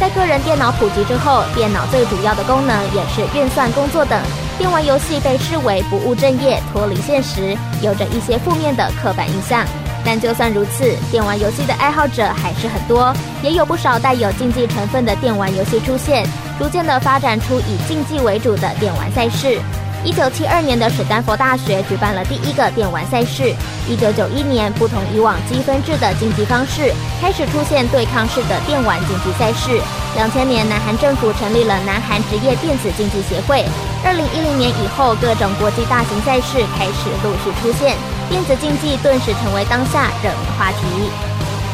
在个人电脑普及之后，电脑最主要的功能也是运算、工作等。电玩游戏被视为不务正业、脱离现实，有着一些负面的刻板印象。但就算如此，电玩游戏的爱好者还是很多，也有不少带有竞技成分的电玩游戏出现，逐渐的发展出以竞技为主的电玩赛事。一九七二年的史丹佛大学举办了第一个电玩赛事。一九九一年，不同以往积分制的竞技方式开始出现对抗式的电玩竞技赛事。两千年，南韩政府成立了南韩职业电子竞技协会。二零一零年以后，各种国际大型赛事开始陆续出现，电子竞技顿时成为当下热门话题。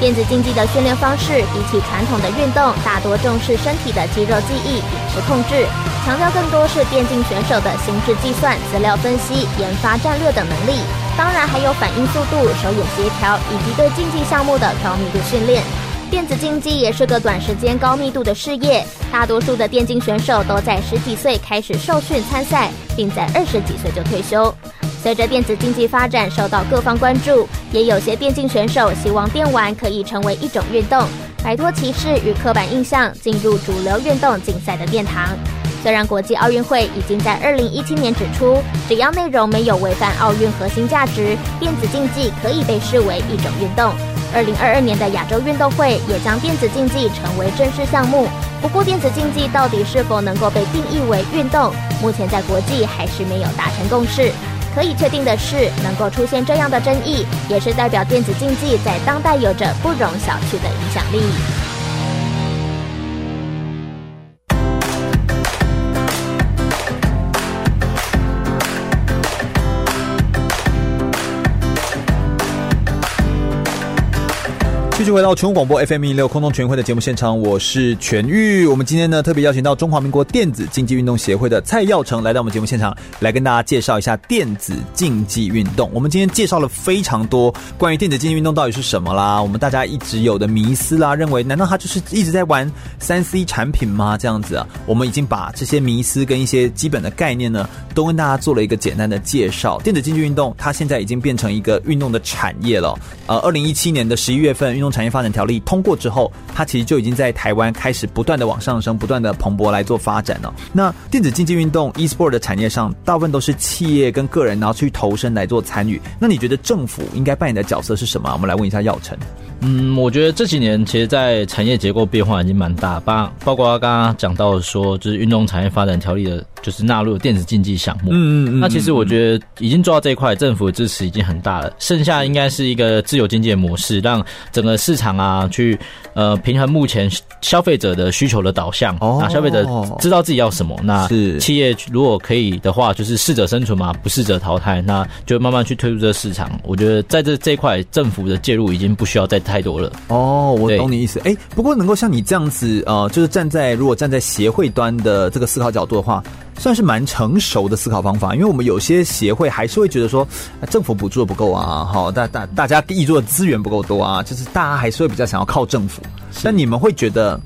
电子竞技的训练方式比起传统的运动，大多重视身体的肌肉记忆、饮食控制，强调更多是电竞选手的心智计算、资料分析、研发战略等能力。当然，还有反应速度、手眼协调以及对竞技项目的高密度训练。电子竞技也是个短时间高密度的事业，大多数的电竞选手都在十几岁开始受训参赛，并在二十几岁就退休。随着电子竞技发展受到各方关注，也有些电竞选手希望电玩可以成为一种运动，摆脱歧视与刻板印象，进入主流运动竞赛的殿堂。虽然国际奥运会已经在二零一七年指出，只要内容没有违反奥运核心价值，电子竞技可以被视为一种运动。二零二二年的亚洲运动会也将电子竞技成为正式项目。不过，电子竞技到底是否能够被定义为运动，目前在国际还是没有达成共识。可以确定的是，能够出现这样的争议，也是代表电子竞技在当代有着不容小觑的影响力。回到全国广播 FM 一六空中全会的节目现场，我是全玉。我们今天呢特别邀请到中华民国电子竞技运动协会的蔡耀成来到我们节目现场，来跟大家介绍一下电子竞技运动。我们今天介绍了非常多关于电子竞技运动到底是什么啦，我们大家一直有的迷思啦，认为难道他就是一直在玩三 C 产品吗？这样子啊，我们已经把这些迷思跟一些基本的概念呢，都跟大家做了一个简单的介绍。电子竞技运动它现在已经变成一个运动的产业了。呃，二零一七年的十一月份，运动产业发展条例通过之后，它其实就已经在台湾开始不断的往上升，不断的蓬勃来做发展了。那电子竞技运动 e-sport 的产业上，大部分都是企业跟个人然后去投身来做参与。那你觉得政府应该扮演的角色是什么？我们来问一下耀成。嗯，我觉得这几年其实，在产业结构变化已经蛮大，包包括刚刚讲到说，就是运动产业发展条例的，就是纳入电子竞技项目。嗯嗯嗯。那其实我觉得已经做到这一块，政府的支持已经很大了。剩下应该是一个自由经济的模式，让整个市场啊去呃平衡目前消费者的需求的导向。哦。那消费者知道自己要什么，那企业如果可以的话，就是适者生存嘛，不适者淘汰，那就慢慢去推出这个市场。我觉得在这这一块，政府的介入已经不需要再太多了。哦，我懂你意思。哎，不过能够像你这样子，呃，就是站在如果站在协会端的这个思考角度的话。算是蛮成熟的思考方法，因为我们有些协会还是会觉得说，政府补助的不够啊，好，大大大家挹注的资源不够多啊，就是大家还是会比较想要靠政府。但你们会觉得，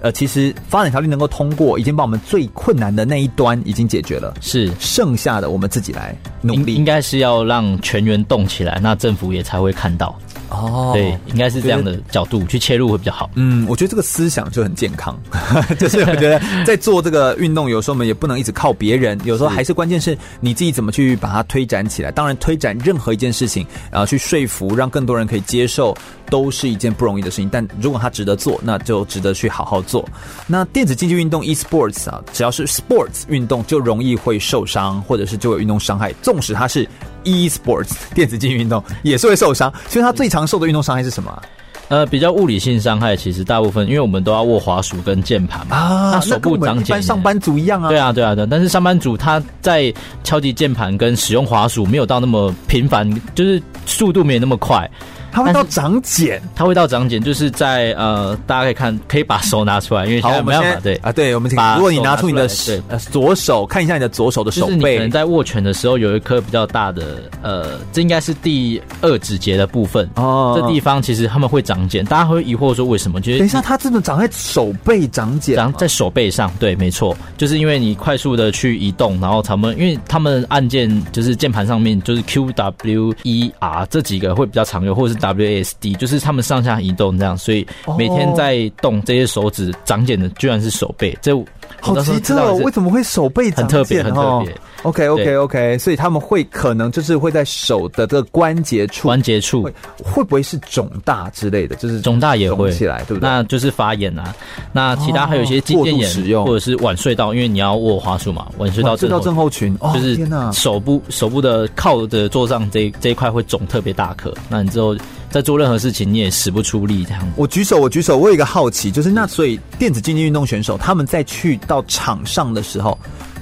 呃，其实发展条例能够通过，已经把我们最困难的那一端已经解决了，是剩下的我们自己来努力，应该是要让全员动起来，那政府也才会看到。哦，对，应该是这样的角度去切入会比较好。嗯，我觉得这个思想就很健康，就是我觉得在做这个运动，有时候我们也不能一直靠别人，有时候还是关键是你自己怎么去把它推展起来。当然，推展任何一件事情，然后去说服让更多人可以接受，都是一件不容易的事情。但如果它值得做，那就值得去好好做。那电子竞技运动 e-sports 啊，只要是 sports 运动，就容易会受伤，或者是就有运动伤害，纵使它是。E-sports 电子竞技运动也是会受伤，所以他最常受的运动伤害是什么？呃，比较物理性伤害，其实大部分因为我们都要握滑鼠跟键盘嘛，啊，那手部长茧，跟上班族一样啊。对啊，对啊，对。但是上班族他在敲击键盘跟使用滑鼠没有到那么频繁，就是速度没有那么快。它会到长茧，它会到长茧，就是在呃，大家可以看，可以把手拿出来，因为现在没办法，对。啊，对，我们请，如果你拿出你的对。左手，看一下你的左手的手背，就是你可能在握拳的时候有一颗比较大的，呃，这应该是第二指节的部分。哦，这地方其实他们会长茧，大家会疑惑说为什么？就是等一下，它真的长在手背长茧，长在手背上，对，没错，就是因为你快速的去移动，然后他们因为他们按键就是键盘上面就是 Q W E R 这几个会比较常用，或者是 WASD 就是他们上下移动这样，所以每天在动这些手指长茧的居然是手背，这好奇特哦！为什么会手背长茧？很特别，很特别。OK OK OK，所以他们会可能就是会在手的这个关节处，关节处会会不会是肿大之类的？就是肿大也会起来，对不对？那就是发炎啊。那其他还有一些肌腱炎，使用或者是晚睡到，因为你要握滑鼠嘛，腕隧道症候群，就是手部手部的靠着桌上这这一块会肿特别大颗，那你之后。在做任何事情，你也使不出力这样。我举手，我举手。我有一个好奇，就是那所以电子竞技运动选手他们在去到场上的时候，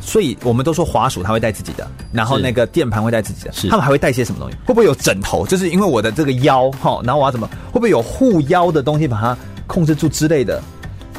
所以我们都说滑鼠它会带自己的，然后那个键盘会带自己的，是他们还会带些什么东西？会不会有枕头？就是因为我的这个腰哈，然后我要怎么？会不会有护腰的东西把它控制住之类的？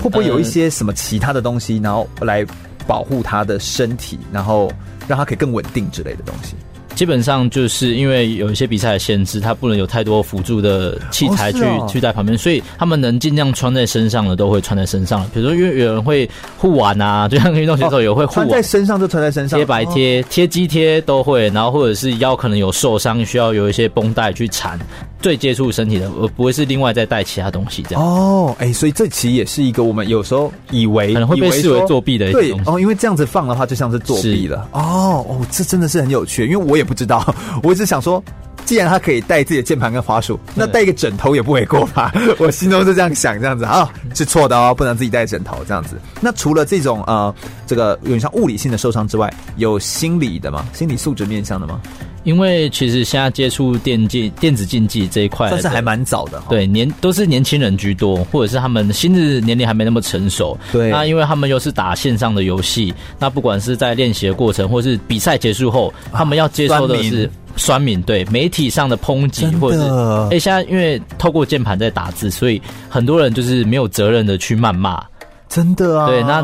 会不会有一些什么其他的东西，然后来保护他的身体，然后让他可以更稳定之类的东西？基本上就是因为有一些比赛的限制，他不能有太多辅助的器材去、哦哦、去在旁边，所以他们能尽量穿在身上的都会穿在身上。比如说，因为有人会护腕啊，就像运动选手也会护在身上就穿在身上，贴白贴、贴肌贴都会，然后或者是腰可能有受伤，需要有一些绷带去缠。最接触身体的，而不会是另外再带其他东西这样。哦，哎、欸，所以这其实也是一个我们有时候以为可能会被视为作弊的。对哦，因为这样子放的话，就像是作弊了。哦哦，这真的是很有趣，因为我也不知道，我一直想说，既然他可以带自己的键盘跟滑鼠，那带一个枕头也不为过吧？我心中是这样想，这样子啊、哦，是错的哦，不能自己带枕头这样子。那除了这种呃，这个有点像物理性的受伤之外，有心理的吗？心理素质面向的吗？因为其实现在接触电竞、电子竞技这一块，算是还蛮早的。对，年都是年轻人居多，或者是他们心智年龄还没那么成熟。对，那因为他们又是打线上的游戏，那不管是在练习的过程，或是比赛结束后，他们要接受的是酸敏，对媒体上的抨击，或者是哎，现在因为透过键盘在打字，所以很多人就是没有责任的去谩骂。真的啊，对，那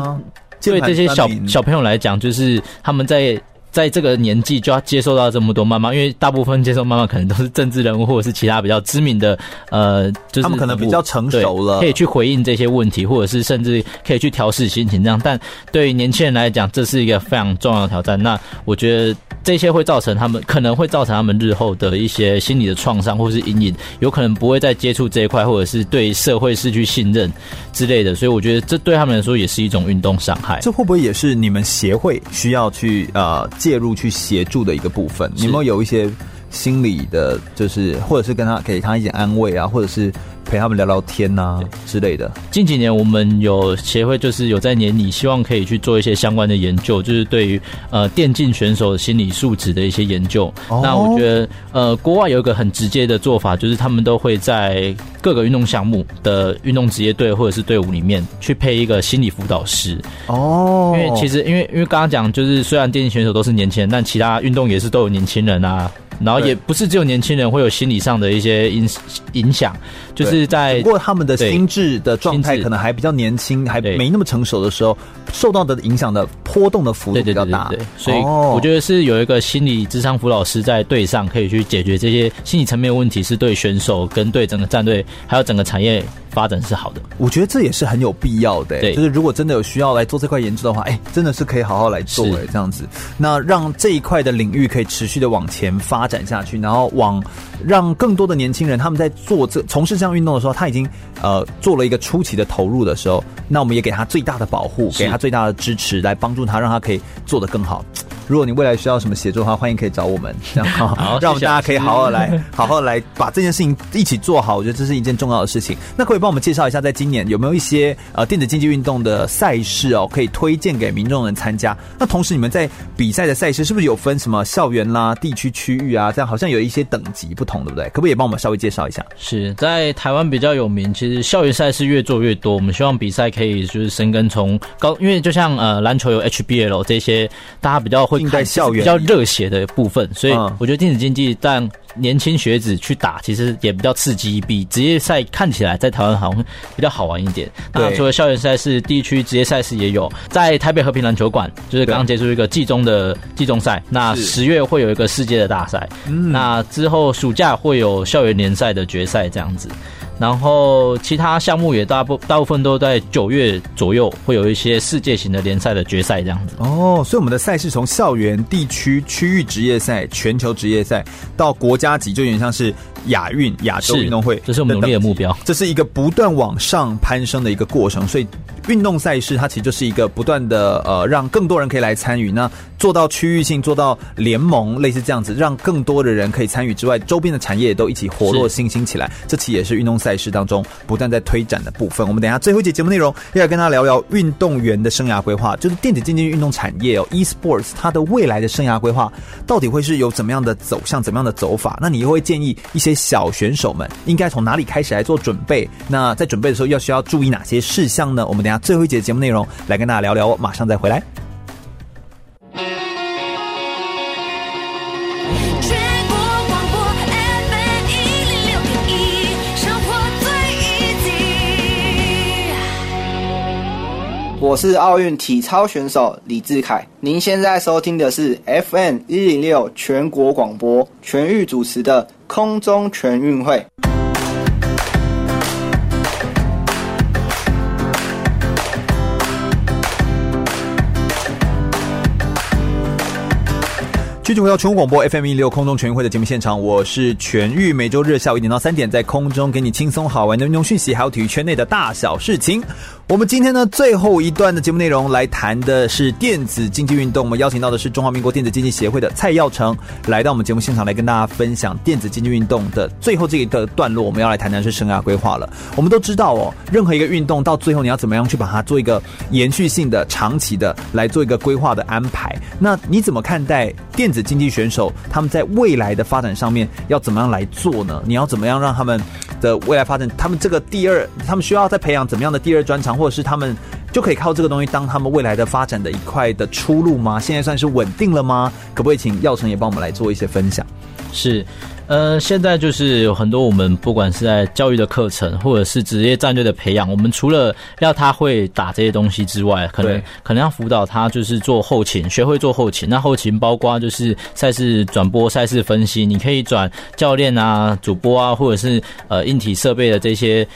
对这些小小朋友来讲，就是他们在。在这个年纪就要接受到这么多谩骂，因为大部分接受谩骂可能都是政治人物或者是其他比较知名的，呃，就是他们可能比较成熟了，可以去回应这些问题，或者是甚至可以去调试心情这样。但对于年轻人来讲，这是一个非常重要的挑战。那我觉得这些会造成他们可能会造成他们日后的一些心理的创伤或是阴影，有可能不会再接触这一块，或者是对社会失去信任之类的。所以我觉得这对他们来说也是一种运动伤害。这会不会也是你们协会需要去呃？介入去协助的一个部分，你有没有有一些心理的，就是或者是跟他给他一点安慰啊，或者是陪他们聊聊天啊之类的。近几年我们有协会，就是有在年底希望可以去做一些相关的研究，就是对于呃电竞选手的心理素质的一些研究。哦。那我觉得呃国外有一个很直接的做法，就是他们都会在各个运动项目的运动职业队或者是队伍里面去配一个心理辅导师。哦。因为其实因为因为刚刚讲就是虽然电竞选手都是年轻人，但其他运动也是都有年轻人啊。然后也不是只有年轻人会有心理上的一些影影响，就是在不过他们的心智的状态可能还比较年轻，还没那么成熟的时候，受到的影响的波动的幅度比较大。对，对，对，对，所以我觉得是有一个心理智商辅导师在队上可以去解决这些心理层面的问题，是对选手跟对整个战队还有整个产业发展是好的。我觉得这也是很有必要的。对，就是如果真的有需要来做这块研究的话，哎，真的是可以好好来做哎，这样子，那让这一块的领域可以持续的往前发展下去，然后往让更多的年轻人他们在做这从事这项运动的时候，他已经呃做了一个初期的投入的时候，那我们也给他最大的保护，给他最大的支持，来帮助他，让他可以做得更好。如果你未来需要什么协助的话，欢迎可以找我们，这样好，让我们大家可以好好来，好好来把这件事情一起做好。我觉得这是一件重要的事情。那可以帮我们介绍一下，在今年有没有一些呃电子竞技运动的赛事哦，可以推荐给民众人参加？那同时，你们在比赛的赛事是不是有分什么校园啦、地区区域啊？这样好像有一些等级不同，对不对？可不可以帮我们稍微介绍一下？是在台湾比较有名，其实校园赛事越做越多。我们希望比赛可以就是深耕从高，因为就像呃篮球有 HBL 这些，大家比较会看校园比较。热血的部分，所以我觉得电子竞技让年轻学子去打，其实也比较刺激，比职业赛看起来在台湾好像比较好玩一点。那除了校园赛事，地区职业赛事也有，在台北和平篮球馆，就是刚刚结束一个季中的季中赛。那十月会有一个世界的大赛，那之后暑假会有校园联赛的决赛这样子。然后其他项目也大部大部分都在九月左右会有一些世界型的联赛的决赛这样子哦，所以我们的赛事从校园、地区、区域职业赛、全球职业赛到国家级，就有点像是亚运、亚洲运动会，这是我们努力的目标。这是一个不断往上攀升的一个过程，所以运动赛事它其实就是一个不断的呃，让更多人可以来参与。那做到区域性，做到联盟，类似这样子，让更多的人可以参与之外，周边的产业也都一起活络、新兴起来。这其实也是运动赛。赛事当中不断在推展的部分，我们等一下最后一节节目内容要跟大家聊聊运动员的生涯规划，就是电子竞技运动产业哦，e-sports 它的未来的生涯规划到底会是有怎么样的走向，怎么样的走法？那你又会建议一些小选手们应该从哪里开始来做准备？那在准备的时候要需要注意哪些事项呢？我们等一下最后一节节目内容来跟大家聊聊，马上再回来。我是奥运体操选手李志凯，您现在收听的是 FM 一零六全国广播全域主持的空中全运会。继续回到全国广播 FM 一六空中全运会的节目现场，我是全玉，每周日下午一点到三点，在空中给你轻松好玩的运动讯息，还有体育圈内的大小事情。我们今天呢，最后一段的节目内容来谈的是电子竞技运动。我们邀请到的是中华民国电子竞技协会的蔡耀成，来到我们节目现场来跟大家分享电子竞技运动的最后这一个段落。我们要来谈谈是生涯规划了。我们都知道哦，任何一个运动到最后你要怎么样去把它做一个延续性的、长期的来做一个规划的安排。那你怎么看待电子竞技选手他们在未来的发展上面要怎么样来做呢？你要怎么样让他们的未来发展？他们这个第二，他们需要再培养怎么样的第二专长？或者是他们就可以靠这个东西当他们未来的发展的一块的出路吗？现在算是稳定了吗？可不可以请耀成也帮我们来做一些分享？是，呃，现在就是有很多我们不管是在教育的课程，或者是职业战队的培养，我们除了要他会打这些东西之外，可能可能要辅导他就是做后勤，学会做后勤。那后勤包括就是赛事转播、赛事分析，你可以转教练啊、主播啊，或者是呃硬体设备的这些。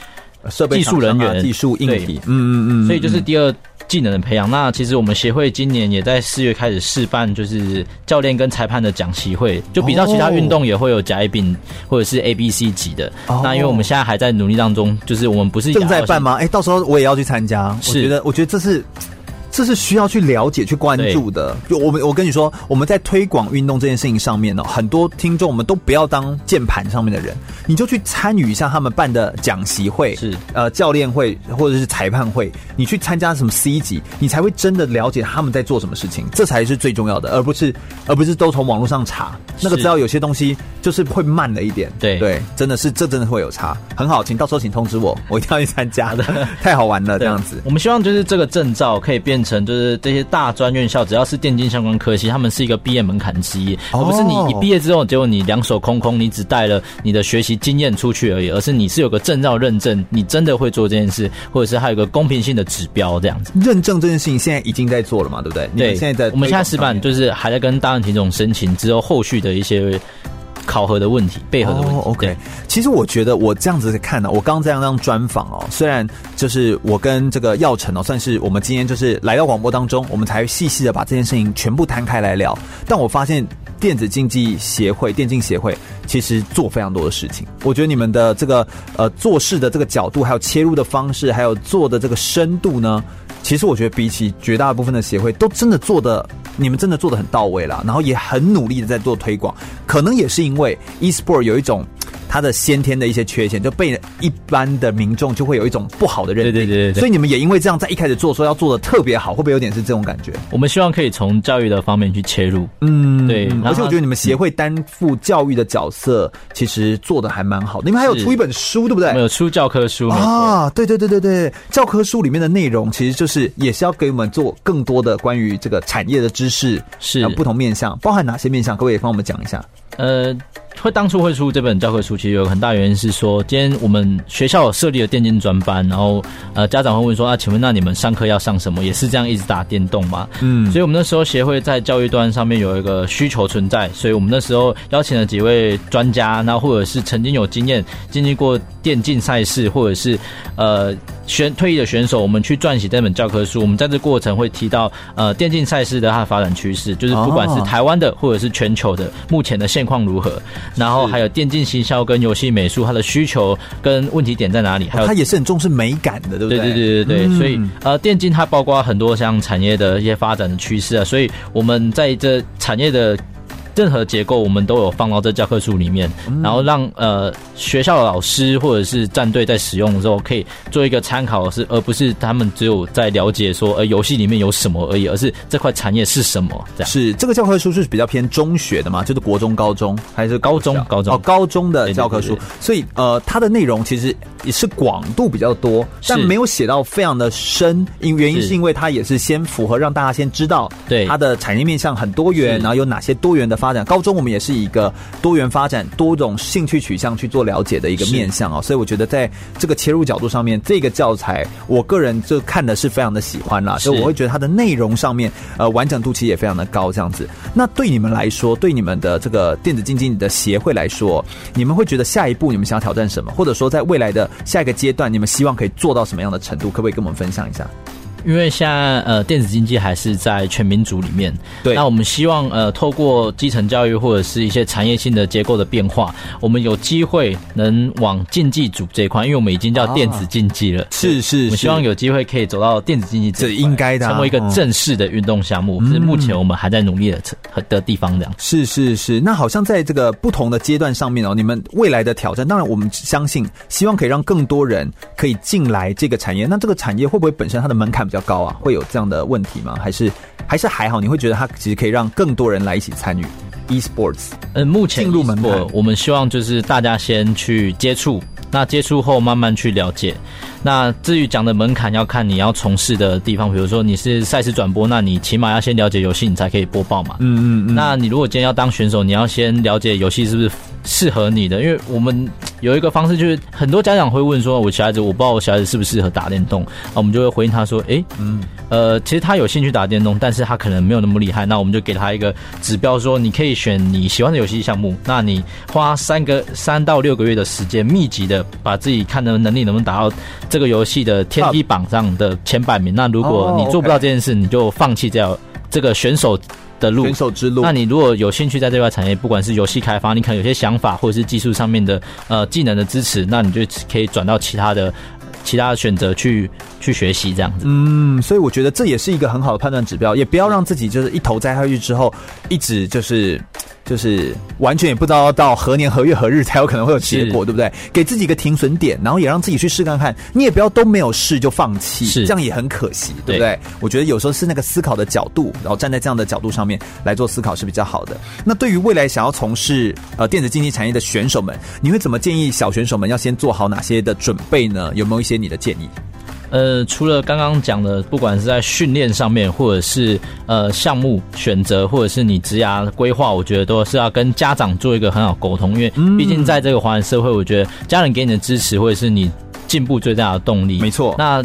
设备、技术人员、技术硬体，嗯嗯嗯，所以就是第二技能的培养。那其实我们协会今年也在四月开始示范，就是教练跟裁判的讲习会，就比较其他运动也会有甲、乙、丙或者是 A、B、C 级的。那因为我们现在还在努力当中，就是我们不是正在办吗？哎、欸，到时候我也要去参加。是我觉得，我觉得这是。这是需要去了解、去关注的。就我们，我跟你说，我们在推广运动这件事情上面呢，很多听众我们都不要当键盘上面的人，你就去参与一下他们办的讲习会，是呃教练会或者是裁判会，你去参加什么 C 级，你才会真的了解他们在做什么事情，这才是最重要的，而不是而不是都从网络上查那个，知道有些东西就是会慢了一点。对对，真的是这真的会有差。很好，请到时候请通知我，我一定要去参加的，太好玩了这样子。我们希望就是这个证照可以变。成就是这些大专院校，只要是电竞相关科系，他们是一个毕业门槛之一，而不是你一毕业之后，结果你两手空空，你只带了你的学习经验出去而已，而是你是有个证照认证，你真的会做这件事，或者是还有个公平性的指标这样子。认证这件事情现在已经在做了嘛，对不对？对，现在在我们现在石板就是还在跟大安体总申请之后后续的一些。考核的问题，背后的问题。Oh, OK，其实我觉得我这样子看呢，我刚刚这样这样专访哦，虽然就是我跟这个耀成哦，算是我们今天就是来到广播当中，我们才细细的把这件事情全部摊开来聊。但我发现电子竞技协会、电竞协会其实做非常多的事情。我觉得你们的这个呃做事的这个角度，还有切入的方式，还有做的这个深度呢，其实我觉得比起绝大部分的协会，都真的做的。你们真的做的很到位了，然后也很努力的在做推广，可能也是因为 e-sport 有一种。他的先天的一些缺陷，就被一般的民众就会有一种不好的认定。对对对对，所以你们也因为这样，在一开始做说要做的特别好，会不会有点是这种感觉？我们希望可以从教育的方面去切入。嗯，对。而且我觉得你们协会担负教育的角色，其实做的还蛮好的。你们还有出一本书，对不对？没有出教科书啊？对对对对对，教科书里面的内容其实就是也是要给我们做更多的关于这个产业的知识，是不同面向，包含哪些面向？各位也帮我们讲一下。呃。会当初会出这本教科书，其实有很大原因是说，今天我们学校有设立了电竞专班，然后呃家长会问说啊，请问那你们上课要上什么？也是这样一直打电动吗？嗯，所以我们那时候协会在教育端上面有一个需求存在，所以我们那时候邀请了几位专家，然后或者是曾经有经验经历过电竞赛事，或者是呃选退役的选手，我们去撰写这本教科书。我们在这过程会提到呃电竞赛事的它的发展趋势，就是不管是台湾的或者是全球的目前的现况如何。然后还有电竞行销跟游戏美术，它的需求跟问题点在哪里？还有、哦、它也是很重视美感的，对不对？对对对对对。嗯、所以呃，电竞它包括很多像产业的一些发展的趋势啊，所以我们在这产业的。任何结构我们都有放到这教科书里面，然后让呃学校的老师或者是战队在使用的时候可以做一个参考，是而不是他们只有在了解说呃游戏里面有什么而已，而是这块产业是什么这样。是这个教科书是比较偏中学的嘛？就是国中、高中还是高中？高中哦，高中的教科书。所以呃，它的内容其实也是广度比较多，但没有写到非常的深。因原因是因为它也是先符合让大家先知道对它的产业面向很多元，然后有哪些多元的。发展高中，我们也是一个多元发展、多种兴趣取向去做了解的一个面向啊，所以我觉得在这个切入角度上面，这个教材我个人就看的是非常的喜欢啦，所以我会觉得它的内容上面呃完整度其实也非常的高，这样子。那对你们来说，对你们的这个电子竞技的协会来说，你们会觉得下一步你们想要挑战什么，或者说在未来的下一个阶段，你们希望可以做到什么样的程度？可不可以跟我们分享一下？因为现在呃电子竞技还是在全民组里面，对，那我们希望呃透过基层教育或者是一些产业性的结构的变化，我们有机会能往竞技组这一块，因为我们已经叫电子竞技了，是是，我们希望有机会可以走到电子竞技这，应该的，成为一个正式的运动项目，是目前我们还在努力的的地方这样。是是是，那好像在这个不同的阶段上面哦，你们未来的挑战，当然我们相信，希望可以让更多人可以进来这个产业，那这个产业会不会本身它的门槛比较高啊？会有这样的问题吗？还是还是还好？你会觉得它其实可以让更多人来一起参与 e-sports？嗯，目前进入门槛，我们希望就是大家先去接触，那接触后慢慢去了解。那至于讲的门槛，要看你要从事的地方。比如说你是赛事转播，那你起码要先了解游戏，你才可以播报嘛。嗯嗯嗯。那你如果今天要当选手，你要先了解游戏是不是适合你的？因为我们有一个方式，就是很多家长会问说：“我小孩子，我不知道我小孩子适不适合打电动。”啊，我们就会回应他说：“诶，嗯，呃，其实他有兴趣打电动，但是他可能没有那么厉害。那我们就给他一个指标，说你可以选你喜欢的游戏项目。那你花三个三到六个月的时间，密集的把自己看的能力能不能达到。”这个游戏的天梯榜上的前百名，那如果你做不到这件事，你就放弃掉这个选手的路，选手之路。那你如果有兴趣在这块产业，不管是游戏开发，你可能有些想法，或者是技术上面的呃技能的支持，那你就可以转到其他的其他的选择去去学习这样子。嗯，所以我觉得这也是一个很好的判断指标，也不要让自己就是一头栽下去之后，一直就是。就是完全也不知道到何年何月何日才有可能会有结果，对不对？给自己一个停损点，然后也让自己去试看看。你也不要都没有试就放弃，是这样也很可惜，对不对？我觉得有时候是那个思考的角度，然后站在这样的角度上面来做思考是比较好的。那对于未来想要从事呃电子竞技产业的选手们，你会怎么建议小选手们要先做好哪些的准备呢？有没有一些你的建议？呃，除了刚刚讲的，不管是在训练上面，或者是呃项目选择，或者是你职涯规划，我觉得都是要跟家长做一个很好沟通，因为毕竟在这个华人社会，我觉得家人给你的支持，或者是你进步最大的动力。没错，那。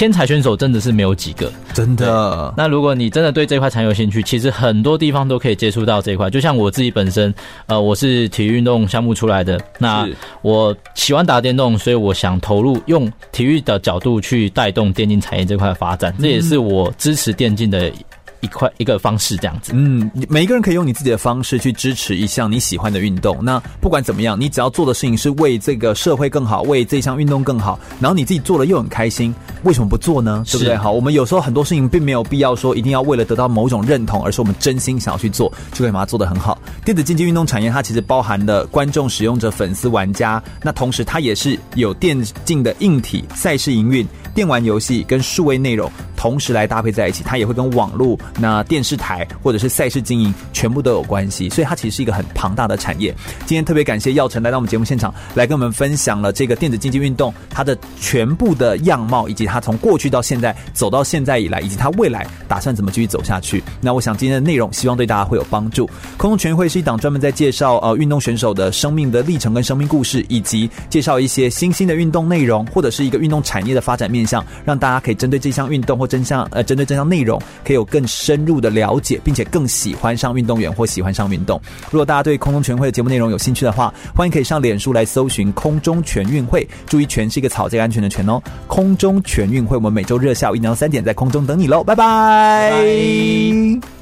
天才选手真的是没有几个，真的。那如果你真的对这块产业有兴趣，其实很多地方都可以接触到这一块。就像我自己本身，呃，我是体育运动项目出来的，那我喜欢打电动，所以我想投入用体育的角度去带动电竞产业这块发展，这也是我支持电竞的。一块一个方式这样子，嗯，每一个人可以用你自己的方式去支持一项你喜欢的运动。那不管怎么样，你只要做的事情是为这个社会更好，为这项运动更好，然后你自己做了又很开心，为什么不做呢？对不对？好，我们有时候很多事情并没有必要说一定要为了得到某种认同，而是我们真心想要去做，就可以把它做得很好。电子竞技运动产业它其实包含了观众、使用者、粉丝、玩家，那同时它也是有电竞的硬体、赛事营运、电玩游戏跟数位内容同时来搭配在一起，它也会跟网络。那电视台或者是赛事经营，全部都有关系，所以它其实是一个很庞大的产业。今天特别感谢耀成来到我们节目现场，来跟我们分享了这个电子竞技运动它的全部的样貌，以及它从过去到现在走到现在以来，以及它未来打算怎么继续走下去。那我想今天的内容，希望对大家会有帮助。空中全运会是一档专门在介绍呃运动选手的生命的历程跟生命故事，以及介绍一些新兴的运动内容，或者是一个运动产业的发展面向，让大家可以针对这项运动或真相呃针对这项内容，可以有更深入的了解，并且更喜欢上运动员或喜欢上运动。如果大家对空中全会的节目内容有兴趣的话，欢迎可以上脸书来搜寻“空中全运会”，注意“全”是一个草这个安全的“全”哦。空中全运会，我们每周日下午一点到三点在空中等你喽，拜拜。